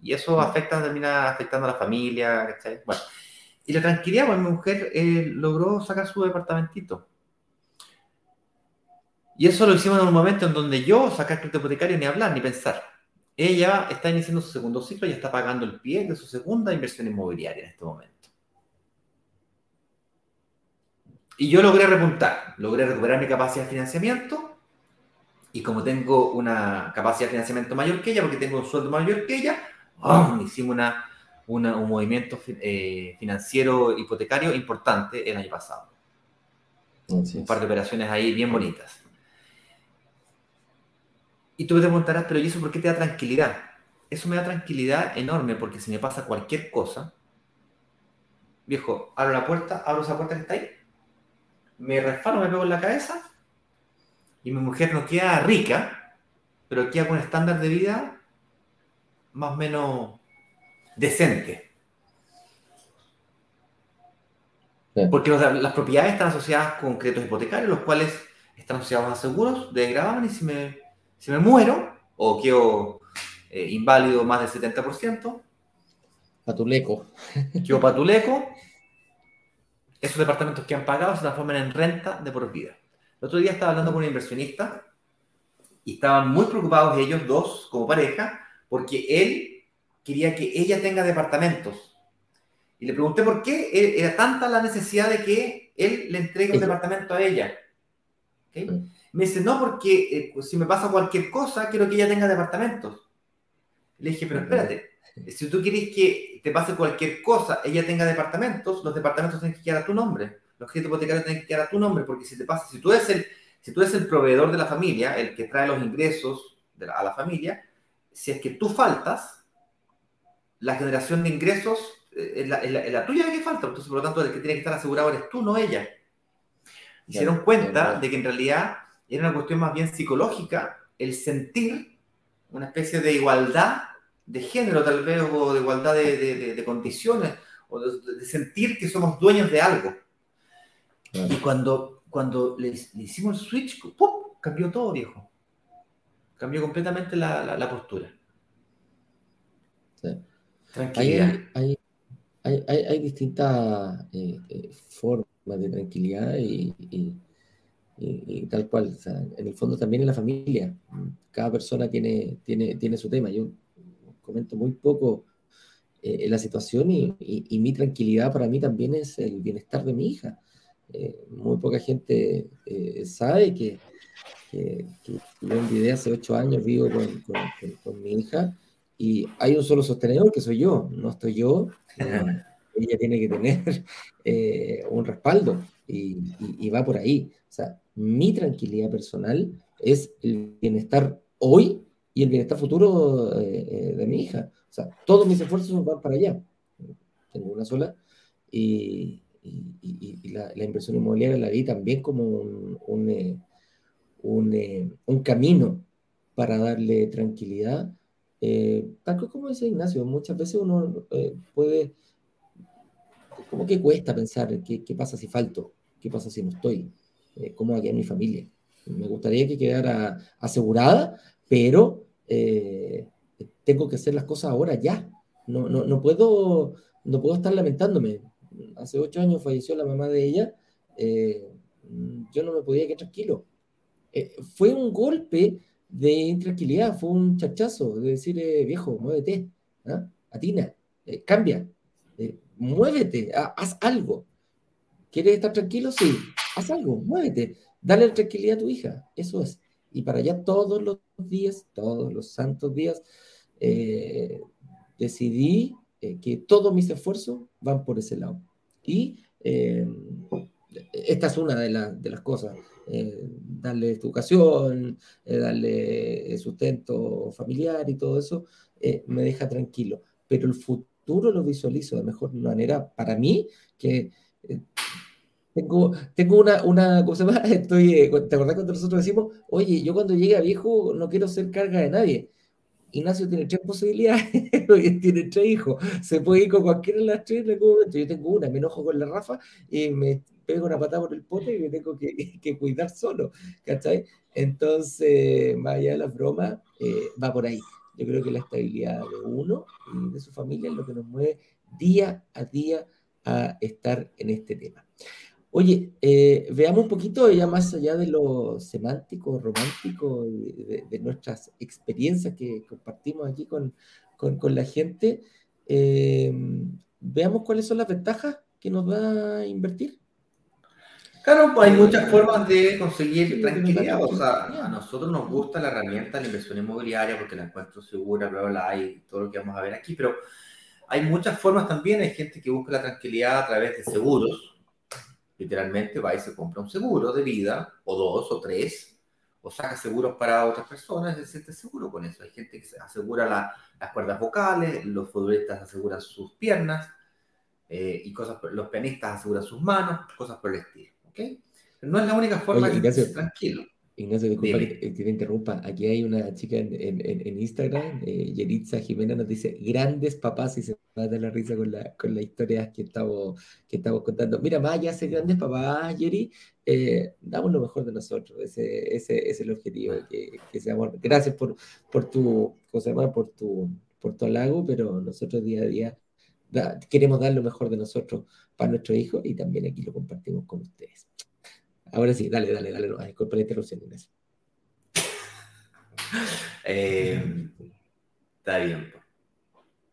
Y eso mm. afecta, termina afectando a la familia, ¿cachai? Bueno, y la tranquilidad, pues mi mujer eh, logró sacar su departamentito. Y eso lo hicimos en un momento en donde yo sacar crédito hipotecario ni hablar, ni pensar. Ella está iniciando su segundo ciclo y está pagando el pie de su segunda inversión inmobiliaria en este momento. Y yo logré repuntar, logré recuperar mi capacidad de financiamiento y como tengo una capacidad de financiamiento mayor que ella, porque tengo un sueldo mayor que ella, ¡oh! hicimos una, un movimiento eh, financiero hipotecario importante el año pasado. Un par de operaciones ahí bien bonitas. Y tú te preguntarás, pero ¿y eso por qué te da tranquilidad? Eso me da tranquilidad enorme porque si me pasa cualquier cosa, viejo, abro la puerta, abro esa puerta que está ahí, me resfalo, me pego en la cabeza y mi mujer no queda rica, pero queda con un estándar de vida más o menos decente. Porque las propiedades están asociadas con créditos hipotecarios, los cuales están asociados a seguros de gravamen y si me si me muero o quedo eh, inválido más del 70%, patuleco. Quedo patuleco, esos departamentos que han pagado se transforman en renta de por vida. El otro día estaba hablando con un inversionista y estaban muy preocupados ellos dos como pareja porque él quería que ella tenga departamentos. Y le pregunté por qué era tanta la necesidad de que él le entregue un departamento a ella. ¿Okay? Me dice, no, porque eh, pues, si me pasa cualquier cosa, quiero que ella tenga departamentos. Le dije, pero espérate, si tú quieres que te pase cualquier cosa, ella tenga departamentos, los departamentos tienen que quedar a tu nombre. Los créditos hipotecarios tienen que quedar a tu nombre, porque si te pasa, si tú eres el, si tú eres el proveedor de la familia, el que trae los ingresos a la familia, si es que tú faltas, la generación de ingresos eh, es la, la, tuya que falta. Entonces, por lo tanto, el que tiene que estar asegurado eres tú, no ella. Y se dieron cuenta de que en realidad era una cuestión más bien psicológica, el sentir una especie de igualdad de género tal vez, o de igualdad de, condiciones, o de, sentir que somos dueños de algo. Y cuando, cuando le, hicimos el switch, ¡pum! cambió todo, viejo. Cambió completamente la, postura. Tranquilidad. Hay, hay, distintas eh, eh, formas de tranquilidad y y, tal cual. en el fondo también en la familia. Cada persona tiene, tiene, tiene su tema. Yo comento muy poco eh, la situación y, y, mi tranquilidad para mí también es el bienestar de mi hija. Eh, muy poca gente eh, sabe que, que, yo en video hace ocho años vivo con, con, mi hija y hay un solo sostenedor que soy yo, no estoy yo. ella tiene que tener [LAUGHS] eh, un respaldo y, va por ahí. O sea, mi tranquilidad personal es el bienestar hoy y el bienestar futuro eh, eh, de mi hija. O sea, todos mis esfuerzos van para allá. Tengo una sola y, la, inversión inmobiliaria la vi también como un, un, un camino para darle tranquilidad eh, tal como dice Ignacio, muchas veces uno eh, puede, como que cuesta pensar qué, qué, pasa si falto, qué pasa si no estoy, eh, cómo va a quedar mi familia. Me gustaría que quedara asegurada, pero eh, tengo que hacer las cosas ahora ya. No, no, no, puedo, no puedo estar lamentándome. Hace ocho años falleció la mamá de ella. yo no me podía quedar tranquilo. fue un golpe de intranquilidad, fue un chachazo de decir, eh, viejo, muévete, ¿ah? atina, eh, cambia, eh, muévete, haz algo. ¿Quieres estar tranquilo? Sí, haz algo, muévete, dale tranquilidad a tu hija, eso es. Y para allá todos los días, todos los santos días, decidí que todos mis esfuerzos van por ese lado. Y esta es una de, de las cosas. Eh, darle educación, eh, darle sustento familiar y todo eso, eh, me deja tranquilo. Pero el futuro lo visualizo de mejor manera para mí, que tengo, tengo una, una cosa más, [LAUGHS] estoy, ¿te acordás cuando nosotros decimos, oye, yo cuando llegue a viejo no quiero ser carga de nadie? Ignacio tiene tres posibilidades, [LAUGHS] tiene tres hijos, se puede ir con cualquiera de las tres en algún momento. Yo tengo una, me enojo con la Rafa y me pego una patada por el pote y me tengo que, [LAUGHS] cuidar solo, ¿cachai? Entonces, más allá de la broma, eh, va por ahí. Yo creo que la estabilidad de uno y de su familia es lo que nos mueve día a día a estar en este tema. Oye, eh, veamos un poquito ya más allá de lo semántico, romántico, de, nuestras experiencias que compartimos aquí con, con, con la gente. Eh, veamos cuáles son las ventajas que nos va a invertir. Claro, pues hay muchas formas de conseguir tranquilidad. O sea, a nosotros nos gusta la herramienta de la inversión inmobiliaria porque la encuentro segura, bla, bla, hay todo lo que vamos a ver aquí, pero hay muchas formas también. Hay gente que busca la tranquilidad a través de seguros Literalmente va y se compra un seguro de vida, o dos, o tres, o saca seguros para otras personas, y se siente seguro con eso. Hay gente que se asegura las cuerdas vocales, los futbolistas aseguran sus piernas, eh, y cosas, los pianistas aseguran sus manos, cosas por el estilo. ¿Okay? no es la única forma de estar tranquilo. Ignacio, disculpa que, te interrumpa. Aquí hay una chica en, en, en Instagram, eh, Yeritza Jimena, nos dice grandes papás y se va a dar la risa con la, con la historia que estamos, que estamos contando. Mira, más allá de grandes papás, Yeri, eh, damos lo mejor de nosotros. Ese, ese, es el objetivo, que, que seamos. Gracias por, por tu, ¿cómo Por tu, por tu halago, pero nosotros día a día queremos dar lo mejor de nosotros para nuestros hijos y también aquí lo compartimos con ustedes. Ahora sí, dale, dale, dale, no, disculpa la interrupción, Inés. [LAUGHS] Eh, está bien.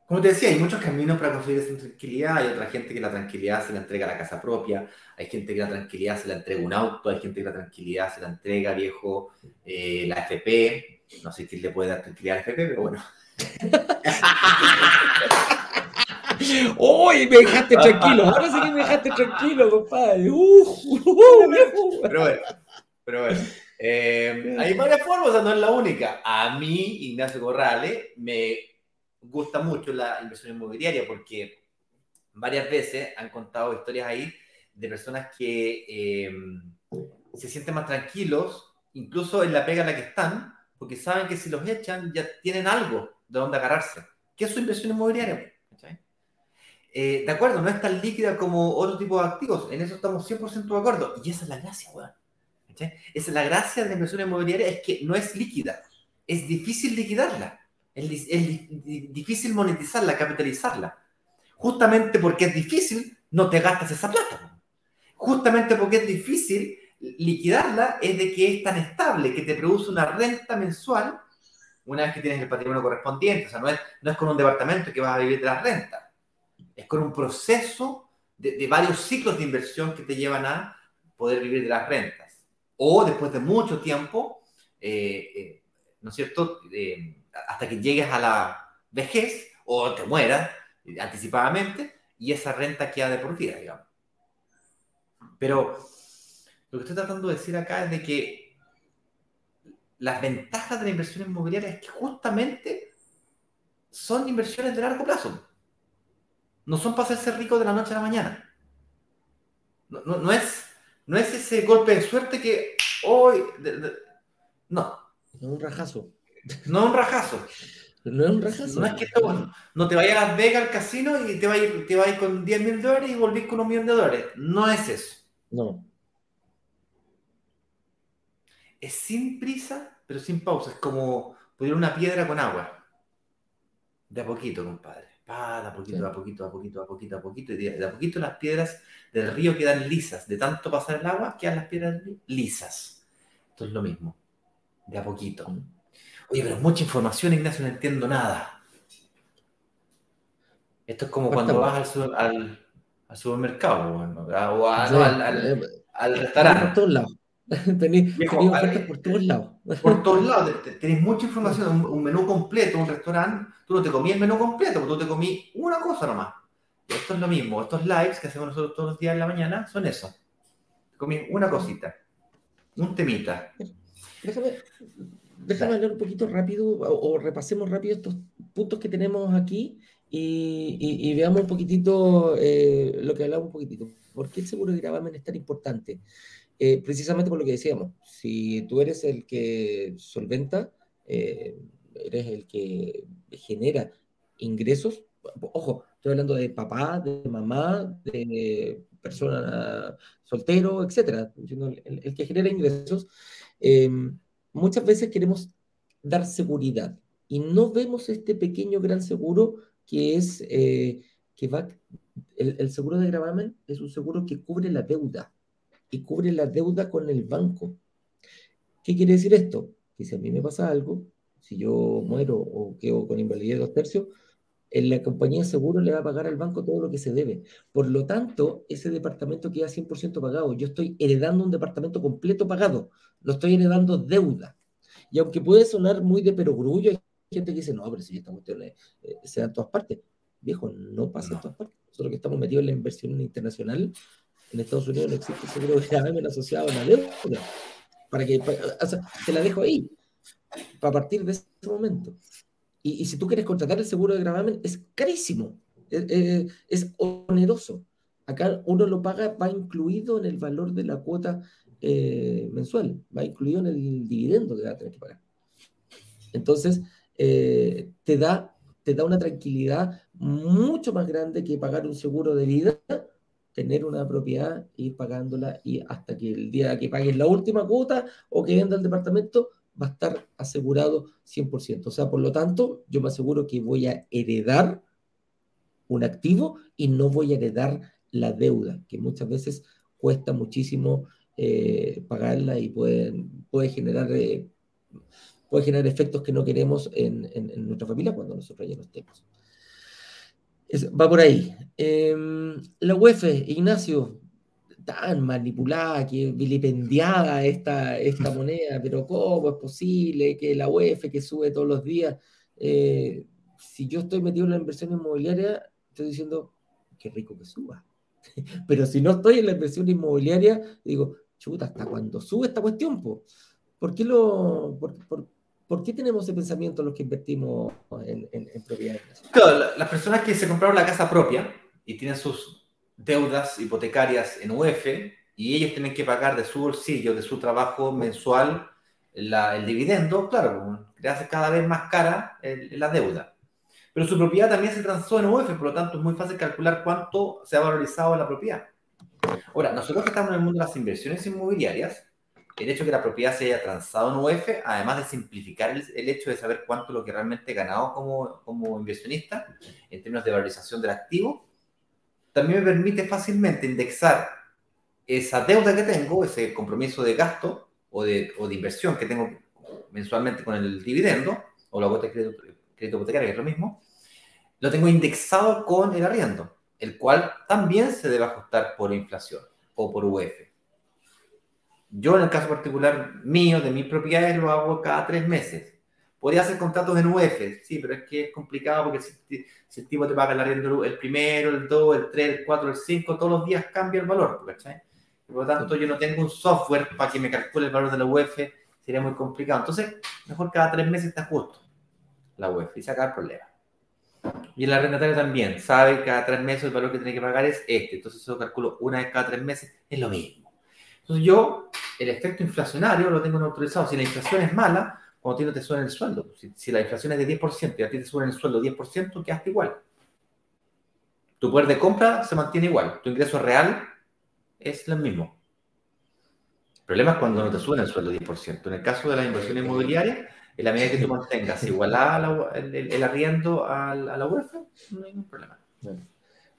Como te decía, hay muchos caminos para conseguir esa tranquilidad. Hay otra gente que la tranquilidad se la entrega a la casa propia. Hay gente que la tranquilidad se la entrega un auto. Hay gente que la tranquilidad se la entrega, viejo, eh, la FP. No sé quién le puede dar tranquilidad a la FP, pero bueno. [LAUGHS] ¡Uy! Me dejaste tranquilo. Ahora sí que me dejaste tranquilo, compadre. pero bueno, pero bueno. Eh, hay varias formas, o sea, no es la única. A mí, Ignacio Corrales, me gusta mucho la inversión inmobiliaria porque varias veces han contado historias ahí de personas que eh, se sienten más tranquilos, incluso en la pega en la que están, porque saben que si los echan ya tienen algo de donde agarrarse. ¿Qué es su inversión inmobiliaria? Eh, de acuerdo, no es tan líquida como otro tipo de activos, en eso estamos 100% de acuerdo. Y esa es la gracia, weón. Esa es la gracia de la inversión inmobiliaria, es que no es líquida, es difícil liquidarla, es, difícil monetizarla, capitalizarla. Justamente porque es difícil, no te gastas esa plata. Justamente porque es difícil liquidarla, es de que es tan estable, que te produce una renta mensual una vez que tienes el patrimonio correspondiente. O sea, no es, no es con un departamento que vas a vivir de la renta es con un proceso de, varios ciclos de inversión que te llevan a poder vivir de las rentas. O después de mucho tiempo, eh, eh, ¿no es cierto? hasta que llegues a la vejez o te mueras anticipadamente, y esa renta queda de por vida, digamos. Pero lo que estoy tratando de decir acá es de que las ventajas de la inversión inmobiliaria es que justamente son inversiones de largo plazo. No son para hacerse rico de la noche a la mañana. No, es, no es ese golpe de suerte que hoy... no. Es un rajazo. No es un rajazo. No es un rajazo. No es que no te vayas a Las Vegas al casino y te vayas, te vayas con 10 mil dólares y volvís con un millón de dólares. No es eso. No. Es sin prisa, pero sin pausa. Es como poner una piedra con agua. De a poquito, compadre. Pa, de a poquito, de a poquito, de a poquito, de a poquito, de a poquito. Y de a poquito las piedras del río quedan lisas. De tanto pasar el agua, quedan las piedras lisas. Esto es lo mismo. De a poquito. Oye, pero mucha información, Ignacio, no entiendo nada. Esto es como cuando vas al, al, supermercado o al, al, al, restaurante. [LAUGHS] Lados. Tenéis ofertas por todos lados. [LAUGHS] Por todos lados. Tenéis mucha información, un, menú completo, un restaurante. Tú no te comí el menú completo, tú te comí una cosa nomás. Esto es lo mismo. Estos lives que hacemos nosotros todos los días en la mañana son eso. Te comí una cosita, un temita. Déjame, déjame hablar un poquito rápido o, repasemos rápido estos puntos que tenemos aquí y, veamos un poquitito eh, lo que hablamos un poquitito. ¿Por qué el seguro de gravamen es tan importante? Eh, precisamente por lo que decíamos, si tú eres el que solventa, eh, eres el que genera ingresos, ojo, estoy hablando de papá, de mamá, de persona soltero, etcétera, el, el que genera ingresos, muchas veces queremos dar seguridad y no vemos este pequeño gran seguro que es eh, que va el, seguro de gravamen es un seguro que cubre la deuda y cubre la deuda con el banco. ¿Qué quiere decir esto? Que si a mí me pasa algo, si yo muero o quedo con invalidez de dos tercios, en la compañía de seguro le va a pagar al banco todo lo que se debe. Por lo tanto, ese departamento queda 100% pagado. Yo estoy heredando un departamento completo pagado. Lo estoy heredando deuda. Y aunque puede sonar muy de perogrullo, hay gente que dice, no, pero si esta cuestión eh, se da en todas partes. Viejo, no pasa en todas partes. Nosotros que estamos metidos en la inversión internacional, en Estados Unidos no existe seguro de gravamen asociado a la deuda. Para que, te la dejo ahí, para partir de ese momento. Y, si tú quieres contratar el seguro de gravamen, es carísimo, es, oneroso. Acá uno lo paga, va incluido en el valor de la cuota eh, mensual, va incluido en el dividendo que va a tener que pagar. Entonces, eh, te, da, te da una tranquilidad mucho más grande que pagar un seguro de vida, tener una propiedad, ir pagándola y hasta que el día que pagues la última cuota o que venda el departamento, va a estar asegurado 100%. O sea, por lo tanto, yo me aseguro que voy a heredar un activo y no voy a heredar la deuda, que muchas veces cuesta muchísimo eh, pagarla y puede, puede, generar, eh, puede generar efectos que no queremos en, nuestra familia cuando nosotros ya no estemos. Va por ahí. Em, la UEF, Ignacio, tan manipulada, que vilipendiada esta, esta [LAUGHS] moneda, pero ¿cómo es posible que la UEF que sube todos los días? Eh, si yo estoy metido en la inversión inmobiliaria, estoy diciendo, qué rico que suba. [LAUGHS] pero si no estoy en la inversión inmobiliaria, digo, chuta, ¿hasta cuando sube esta cuestión? ¿Por, qué lo, por, qué tenemos ese pensamiento los que invertimos en, en propiedades? Claro, las personas que se compraron la casa propia y tienen sus deudas hipotecarias en UF y ellos tienen que pagar de su bolsillo, de su trabajo mensual, el dividendo, claro, le hace cada vez más cara la deuda. Pero su propiedad también se transó en UF, por lo tanto es muy fácil calcular cuánto se ha valorizado la propiedad. Ahora, nosotros que estamos en el mundo de las inversiones inmobiliarias, el hecho de que la propiedad se haya transado en UF, además de simplificar el, hecho de saber cuánto lo que realmente he ganado como, como inversionista en términos de valorización del activo, también me permite fácilmente indexar esa deuda que tengo, ese compromiso de gasto o de, o de inversión que tengo mensualmente con el dividendo o la cuota de crédito, crédito hipotecario, que es lo mismo, lo tengo indexado con el arriendo, el cual también se debe ajustar por inflación o por UF. Yo en el caso particular mío, de mis propiedades, lo hago cada tres meses. Podría hacer contratos en UF, sí, pero es que es complicado porque si, el tipo te paga el arriendo el primero, el 2, el 3, el 4, el 5, todos los días cambia el valor, ¿cachai? Por lo tanto, yo no tengo un software para que me calcule el valor de la UF, sería muy complicado. Entonces, mejor cada tres meses está justo la UF y sacar problema. Y el arrendatario también sabe que cada tres meses el valor que tiene que pagar es este. Entonces, eso lo calculo una vez cada tres meses, es lo mismo. Entonces, yo, el efecto inflacionario lo tengo neutralizado. Si la inflación es mala, cuando a ti no te suena el sueldo, si, la inflación es de 10% y a ti te suena el sueldo 10%, quedaste igual. Tu poder de compra se mantiene igual. Tu ingreso real es lo mismo. El problema es cuando no te suena el sueldo 10%. En el caso de las inversiones inmobiliarias, en la medida que tú mantengas igualada el, arriendo a, la UEF, no hay ningún problema.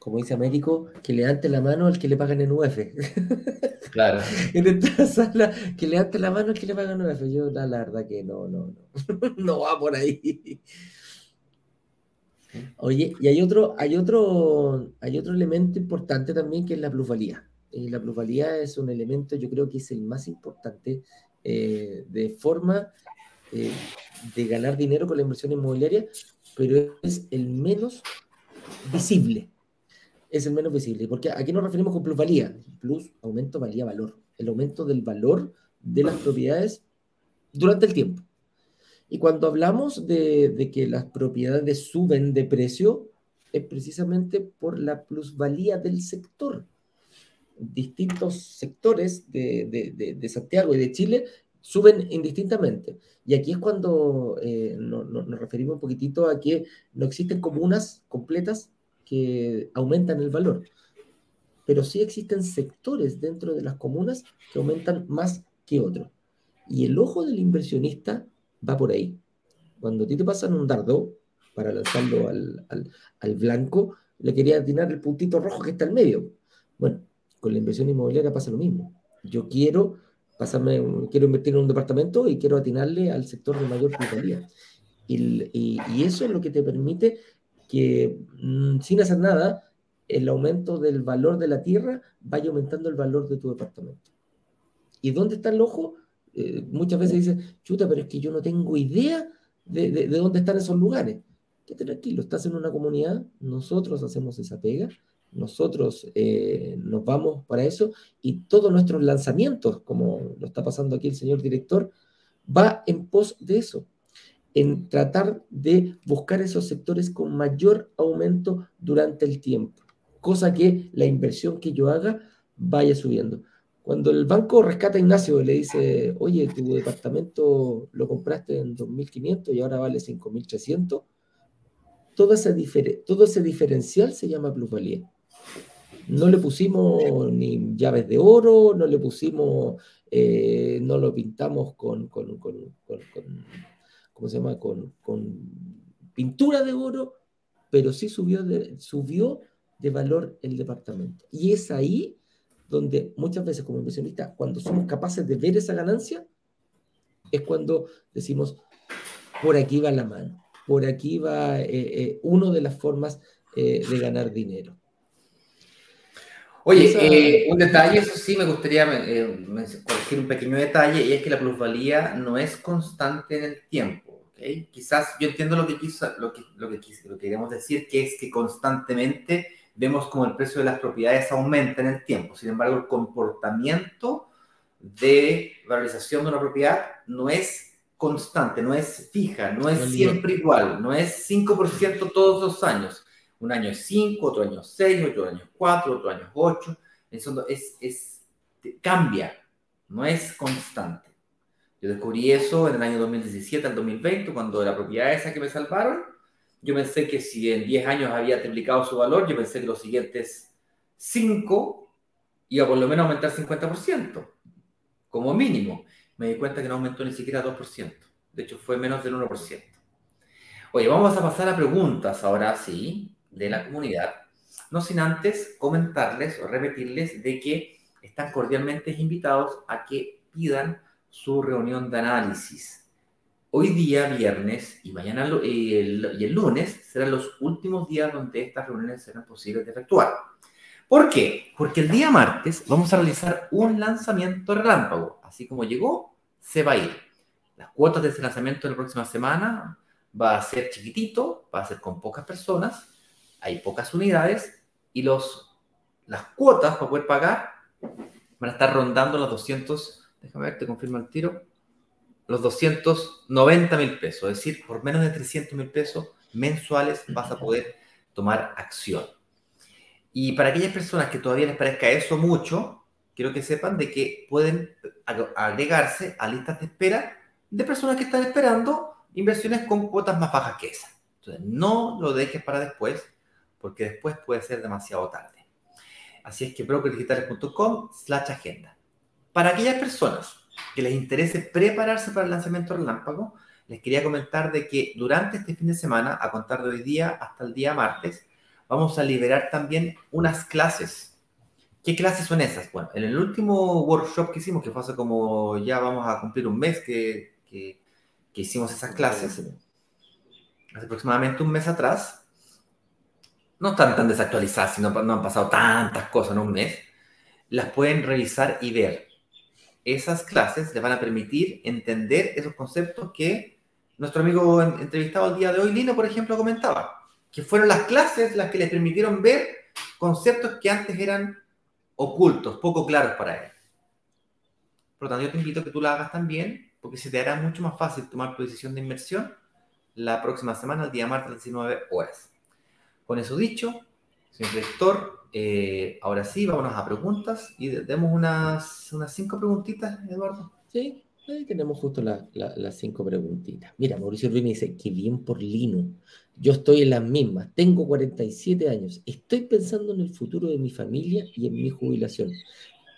Como dice Américo, que le levante la mano al que le pagan en UEF. [LAUGHS] Claro. en esta sala, que le levante la mano al que le pagan en UEF. Yo, la, verdad que no, no, no. [LAUGHS] no va por ahí. Oye, y hay otro, hay otro, hay otro elemento importante también que es la plusvalía. Y la plusvalía es un elemento, yo creo que es el más importante eh, de forma eh, de ganar dinero con la inversión inmobiliaria, pero es el menos visible. Es el menos visible. Porque aquí nos referimos con plusvalía. Plus, aumento, valía, valor. El aumento del valor de las propiedades durante el tiempo. Y cuando hablamos de, que las propiedades suben de precio, es precisamente por la plusvalía del sector distintos sectores de, de, de, Santiago y de Chile suben indistintamente. Y aquí es cuando eh, nos referimos un poquitito a que no existen comunas completas que aumentan el valor, pero sí existen sectores dentro de las comunas que aumentan más que otros. Y el ojo del inversionista va por ahí. Cuando a ti te pasan un dardo para lanzarlo al, al, blanco, le quería atinar el puntito rojo que está en medio. Bueno, con la inversión inmobiliaria pasa lo mismo. Yo quiero pasarme, quiero invertir en un departamento y quiero atinarle al sector de mayor plusvalía. Y, eso es lo que te permite que mm, sin hacer nada, el aumento del valor de la tierra vaya aumentando el valor de tu departamento. ¿Y dónde está el ojo? Eh, muchas veces dicen, chuta, pero es que yo no tengo idea de, de, de dónde están esos lugares. Quédate tranquilo, estás en una comunidad, nosotros hacemos esa pega, nosotros eh, nos vamos para eso y todos nuestros lanzamientos, como lo está pasando aquí el señor director, va en pos de eso, en tratar de buscar esos sectores con mayor aumento durante el tiempo, cosa que la inversión que yo haga vaya subiendo. Cuando el banco rescata a Ignacio y le dice, oye, tu departamento lo compraste en 2.500 y ahora vale 5.300, todo ese, todo ese diferencial se llama plusvalía. No le pusimos ni llaves de oro, no le pusimos, eh, no lo pintamos con, ¿cómo se llama? Con, pintura de oro, pero sí subió de, subió de valor el departamento. Y es ahí donde muchas veces como inversionistas, cuando somos capaces de ver esa ganancia, es cuando decimos, por aquí va la mano, por aquí va eh, eh, una de las formas de ganar dinero. Oye, eh, un detalle, eso sí me gustaría eh, corregir un pequeño detalle, y es que la plusvalía no es constante en el tiempo. ¿Okay? Quizás yo entiendo lo que, quiso, lo, que, lo, que, lo que queremos decir, que es que constantemente vemos como el precio de las propiedades aumenta en el tiempo. Sin embargo, el comportamiento de valorización de una propiedad no es constante, no es fija, no es siempre igual, no es 5% todos los años un año es 5, otro año es 6, otro año es 4, otro año es 8. Eso es, es, cambia, no es constante. Yo descubrí eso en el año 2017 al 2020, cuando la propiedad esa que me salvaron, yo pensé que si en 10 años había triplicado su valor, yo pensé que los siguientes 5 iba por lo menos a aumentar 50%, como mínimo. Me di cuenta que no aumentó ni siquiera 2%. De hecho, fue menos del 1%. Oye, vamos a pasar a preguntas ahora sí de la comunidad, no sin antes comentarles o repetirles de que están cordialmente invitados a que pidan su reunión de análisis. Hoy día, viernes y mañana y el, lunes serán los últimos días donde estas reuniones serán posibles de efectuar. ¿Por qué? Porque el día martes vamos a realizar un lanzamiento relámpago. Así como llegó, se va a ir. Las cuotas de ese lanzamiento de la próxima semana va a ser chiquitito, va a ser con pocas personas, hay pocas unidades y los, las cuotas para poder pagar van a estar rondando los 200, déjame ver, te confirmo el tiro, los 290 mil pesos, es decir, por menos de 300 mil pesos mensuales vas a poder tomar acción. Y para aquellas personas que todavía les parezca eso mucho, quiero que sepan de que pueden agregarse a listas de espera de personas que están esperando inversiones con cuotas más bajas que esa. Entonces, no lo dejes para después, porque después puede ser demasiado tarde. Así es que brokerdigitales.com slash agenda. Para aquellas personas que les interese prepararse para el lanzamiento relámpago, les quería comentar de que durante este fin de semana, a contar de hoy día hasta el día martes, vamos a liberar también unas clases. ¿Qué clases son esas? Bueno, en el último workshop que hicimos, que fue hace como ya vamos a cumplir un mes que, que, hicimos esas clases, hace aproximadamente un mes atrás, no están tan desactualizadas, sino no han pasado tantas cosas en un mes, las pueden revisar y ver. Esas clases les van a permitir entender esos conceptos que nuestro amigo entrevistado el día de hoy, Lino, por ejemplo, comentaba, que fueron las clases las que les permitieron ver conceptos que antes eran ocultos, poco claros para él. Por lo tanto, yo te invito a que tú la hagas también, porque se te hará mucho más fácil tomar tu decisión de inversión la próxima semana, el día martes, 19 horas. Con eso dicho, señor director, eh, ahora sí, vámonos a preguntas y demos unas, unas cinco preguntitas, Eduardo. Sí, ahí tenemos justo las cinco preguntitas. Mira, Mauricio Ruiz me dice, qué bien por Lino. Yo estoy en las mismas, tengo 47 años, estoy pensando en el futuro de mi familia y en mi jubilación.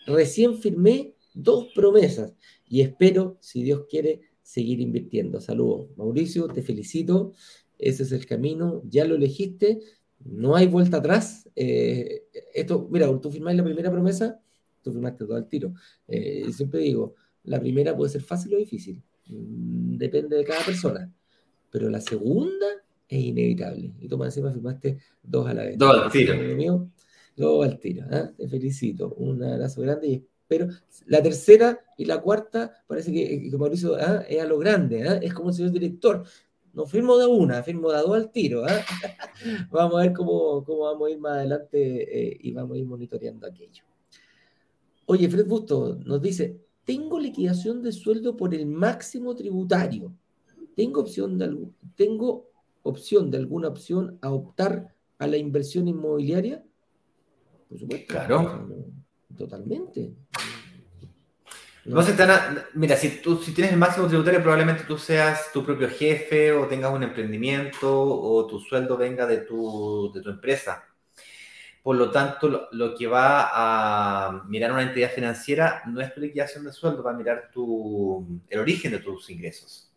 Recién firmé dos promesas y espero, si Dios quiere, seguir invirtiendo. Saludos, Mauricio, te felicito. Ese es el camino, ya lo elegiste no hay vuelta atrás. Eh, esto, mira, tú firmas la primera promesa, tú firmaste todo al tiro. Eh, siempre digo, la primera puede ser fácil o difícil, mm, depende de cada persona, pero la segunda es inevitable. Y tú más encima firmaste dos a la vez. Dos al tiro. dos al tiro. ¿ah? Te felicito. Un abrazo grande y espero. La tercera y la cuarta parece que, que Mauricio ¿ah? es a lo grande. ¿ah? Es como el señor director no firmo de una, firmo de dos al tiro. ¿eh? [LAUGHS] vamos a ver cómo, cómo, vamos a ir más adelante eh, y vamos a ir monitoreando aquello. Oye, Fred Busto nos dice, tengo liquidación de sueldo por el máximo tributario. ¿Tengo opción de, ¿tengo opción de alguna opción a optar a la inversión inmobiliaria? Por supuesto. Claro. Totalmente. No mira, si tú si tienes el máximo tributario, probablemente tú seas tu propio jefe o tengas un emprendimiento o tu sueldo venga de tu, de tu empresa. Por lo tanto, lo, que va a mirar una entidad financiera no es tu liquidación de sueldo, va a mirar tu, el origen de tus ingresos.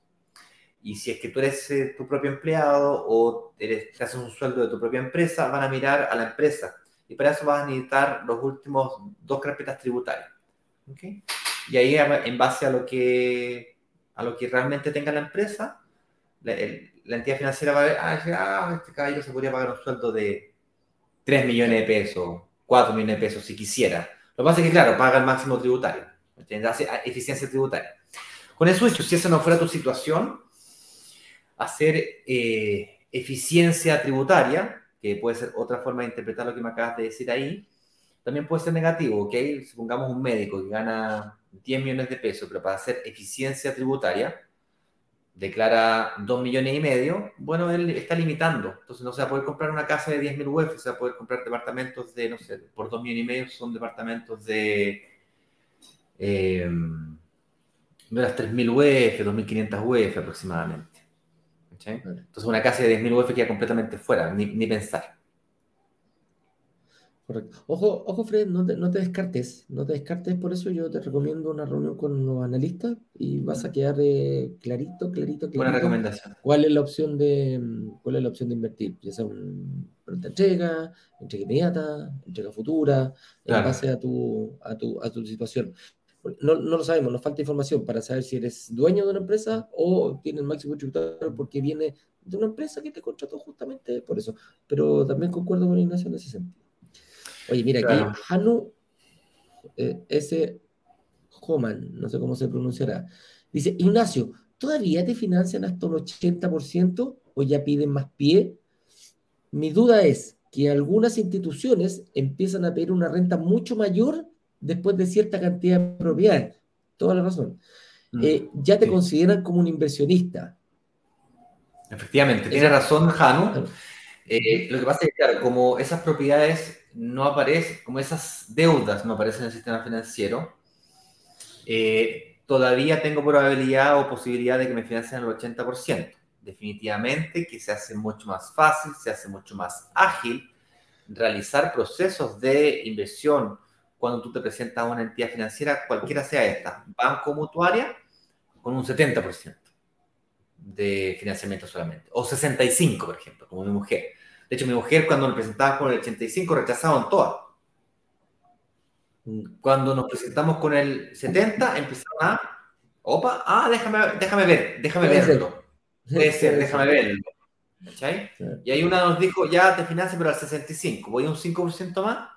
Y si es que tú eres eh, tu propio empleado o eres, te haces un sueldo de tu propia empresa, van a mirar a la empresa. Y para eso vas a necesitar los últimos dos carpetas tributarias. ¿Okay? Y ahí, en base a lo que, a lo que realmente tenga la empresa, la, entidad financiera va a ver, ah, este caballero se podría pagar un sueldo de 3 millones de pesos, 4 millones de pesos, si quisiera. Lo que pasa es que, claro, paga el máximo tributario, hace eficiencia tributaria. Con eso dicho, si esa no fuera tu situación, hacer eh, eficiencia tributaria, que puede ser otra forma de interpretar lo que me acabas de decir ahí, también puede ser negativo, ¿ok? Supongamos un médico que gana 10 millones de pesos, pero para hacer eficiencia tributaria, declara 2 millones y medio, bueno, él está limitando. Entonces no se va a poder comprar una casa de 10 mil UF, se va a poder comprar departamentos de, no sé, por 2 millones y medio son departamentos de... Eh, de las 3.000 UF, 2.500 UF aproximadamente. Entonces una casa de 10.000 UF queda completamente fuera, ni, ni pensar. Correcto. Ojo, ojo, Fred, no te, no te descartes, no te descartes, por eso yo te recomiendo una reunión con los analistas y vas a quedar clarito, clarito, clarito. Buena recomendación. ¿Cuál es la opción de, cuál es la opción de invertir? Ya sea un pronta entrega, entrega inmediata, entrega futura, en base a tu, a tu, a tu situación. No, no, lo sabemos, nos falta información para saber si eres dueño de una empresa o tienes máximo tributario porque viene de una empresa que te contrató justamente por eso. Pero también concuerdo con Ignacio en ese sentido. Oye, mira, aquí Hanu eh, S. Homan, no sé cómo se pronunciará, dice, Ignacio, ¿todavía te financian hasta un 80% o ya piden más pie? Mi duda es que algunas instituciones empiezan a pedir una renta mucho mayor después de cierta cantidad de propiedades. Toda la razón. Mm, eh, ya te consideran como un inversionista. Efectivamente, tiene razón Jano. Eh, lo que pasa es que, claro, como esas propiedades no aparecen, como esas deudas no aparecen en el sistema financiero, eh, todavía tengo probabilidad o posibilidad de que me financien el 80%. Definitivamente que se hace mucho más fácil, se hace mucho más ágil realizar procesos de inversión cuando tú te presentas a una entidad financiera, cualquiera sea esta, banco mutuaria, con un 70% de financiamiento solamente, o 65, por ejemplo, como mujer. De hecho, mi mujer cuando me presentaba con el 85 rechazaban todas. Cuando nos presentamos con el 70, empezaron a, opa, ah, déjame, déjame ver, déjame verlo. Puede ser, déjame verlo. ¿Cachai? Y ahí una nos dijo, ya te financia, pero al 65, voy a un 5% más.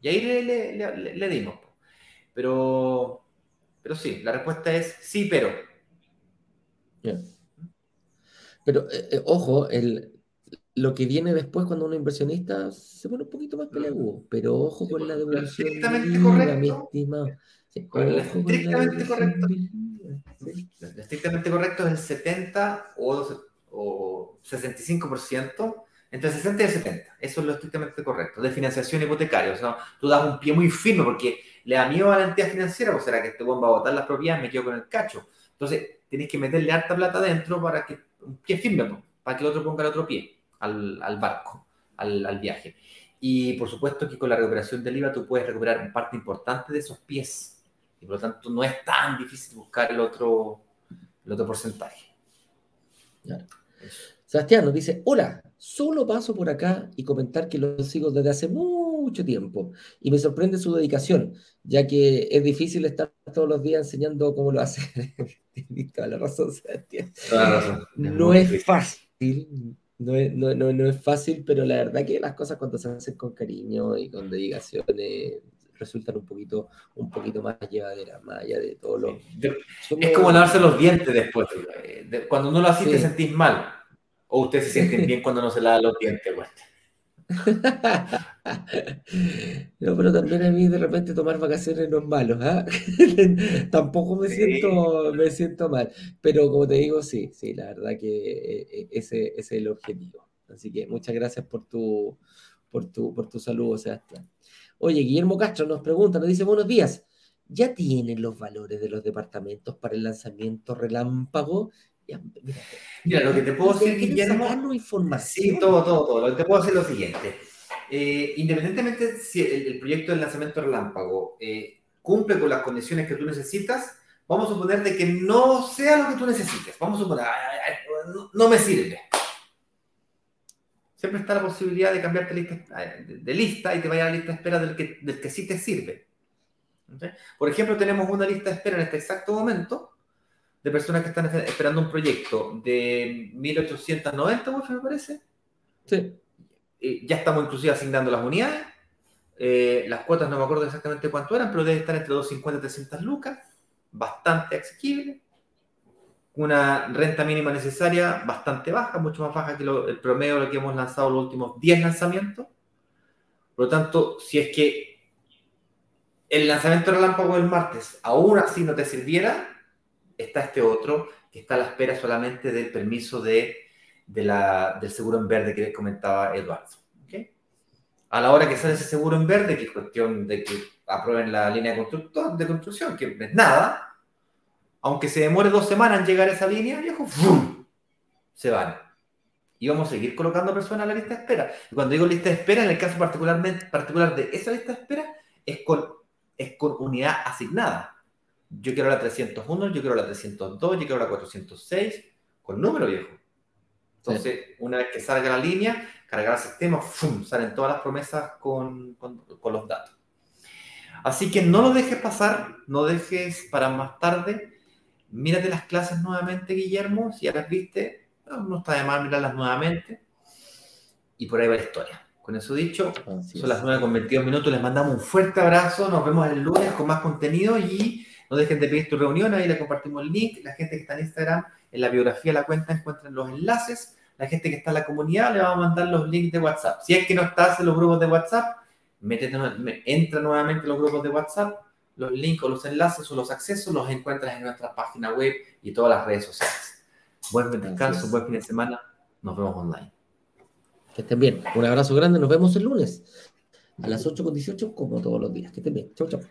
Y ahí le, le, le, dimos. Pero, pero sí, la respuesta es sí, pero. Pero, eh, eh, ojo, el, lo que viene después cuando uno inversionista se pone un poquito más peleagudo, pero ojo con la devolución. Estrictamente correcto. Estimado. estrictamente correcto. Estrictamente correcto es el 70 o, o 65%, entre el 60 y el 70. Eso es lo estrictamente correcto. De financiación hipotecaria. O sea, tú das un pie muy firme porque le da miedo a la entidad financiera, pues será que este buen va a botar las propiedades, me quedo con el cacho. Entonces, tienes que meterle harta plata adentro para que un pie firme, para que el otro ponga el otro pie al, barco, al, viaje. Y por supuesto que con la recuperación del IVA tú puedes recuperar parte importante de esos pies. Y por lo tanto no es tan difícil buscar el otro, el otro porcentaje. Sebastián nos dice, hola, solo paso por acá y comentar que lo sigo desde hace mucho tiempo y me sorprende su dedicación, ya que es difícil estar todos los días enseñando cómo lo hace. [LAUGHS] Tienes la razón, Sebastián. No es fácil, no es, no, no, no es fácil, pero la verdad que las cosas cuando se hacen con cariño y con dedicaciones resultan un poquito, un poquito más llevaderas, más allá de todo lo... Es como lavarse los dientes después. Cuando no lo haces te sentís mal. O ustedes se sienten [LAUGHS] bien cuando no se lavan los dientes, pues. [LAUGHS] no, pero también a mí de repente tomar vacaciones no es malo, ¿ah? [LAUGHS] Tampoco me siento, me siento mal. Pero como te digo, sí, sí, la verdad que eh, eh, ese, ese es el objetivo. Así que muchas gracias por tu, por tu, por tu saludo, Sebastián. Oye, Guillermo Castro nos pregunta, nos dice, buenos días. ¿Ya tienen los valores de los departamentos para el lanzamiento relámpago? Mira, lo que te puedo decir, Guillermo. información. Sí, todo, todo, todo. Lo que te puedo decir es lo siguiente. Eh, independientemente si el, proyecto del lanzamiento relámpago eh, cumple con las condiciones que tú necesitas, vamos a suponer de que no sea lo que tú necesites. Vamos a suponer, no, me sirve. Siempre está la posibilidad de cambiarte de, lista y te vaya a la lista de espera del que, del que sí te sirve. Por ejemplo, tenemos una lista de espera en este exacto momento de personas que están esperando un proyecto de 1890, me parece. Sí. ya estamos inclusive asignando las unidades. Eh, las cuotas no me acuerdo exactamente cuánto eran, pero debe estar entre 250 y 300 lucas. Bastante asequible. Una renta mínima necesaria bastante baja, mucho más baja que el promedio de lo que hemos lanzado los últimos 10 lanzamientos. Por lo tanto, si es que el lanzamiento relámpago del martes aún así no te sirviera, está este otro que está a la espera solamente del permiso de, del seguro en verde que comentaba Eduardo. A la hora que sale ese seguro en verde, que es cuestión de que aprueben la línea de, de construcción, que es nada, aunque se demore dos semanas en llegar a esa línea, viejo, se van. Y vamos a seguir colocando personas en la lista de espera. Y cuando digo lista de espera, en el caso particularmente, particular de esa lista de espera, es con, es con unidad asignada yo quiero la 301, yo quiero la 302, yo quiero la 406, con número viejo. Entonces, una vez que salga la línea, cargar el sistema, ¡fum! salen todas las promesas con, con, los datos. Así que no lo dejes pasar, no dejes para más tarde. Mírate las clases nuevamente, Guillermo, si ya las viste, no está de mal mirarlas nuevamente. Y por ahí va la historia. Con eso dicho, son las 9 con 22 minutos. Les mandamos un fuerte abrazo. Nos vemos el lunes con más contenido y No dejen de pedir tu reunión, ahí le compartimos el link. La gente que está en Instagram, en la biografía de la cuenta encuentran los enlaces. La gente que está en la comunidad le vamos a mandar los links de WhatsApp. Si es que no estás en los grupos de WhatsApp, entra nuevamente en los grupos de WhatsApp. Los links o los enlaces o los accesos los encuentras en nuestra página web y todas las redes sociales. Buen descanso, buen fin de semana. Nos vemos online. Que estén bien. Un abrazo grande. Nos vemos el lunes a las 8.18 como todos los días. Que estén bien. Chau, chau.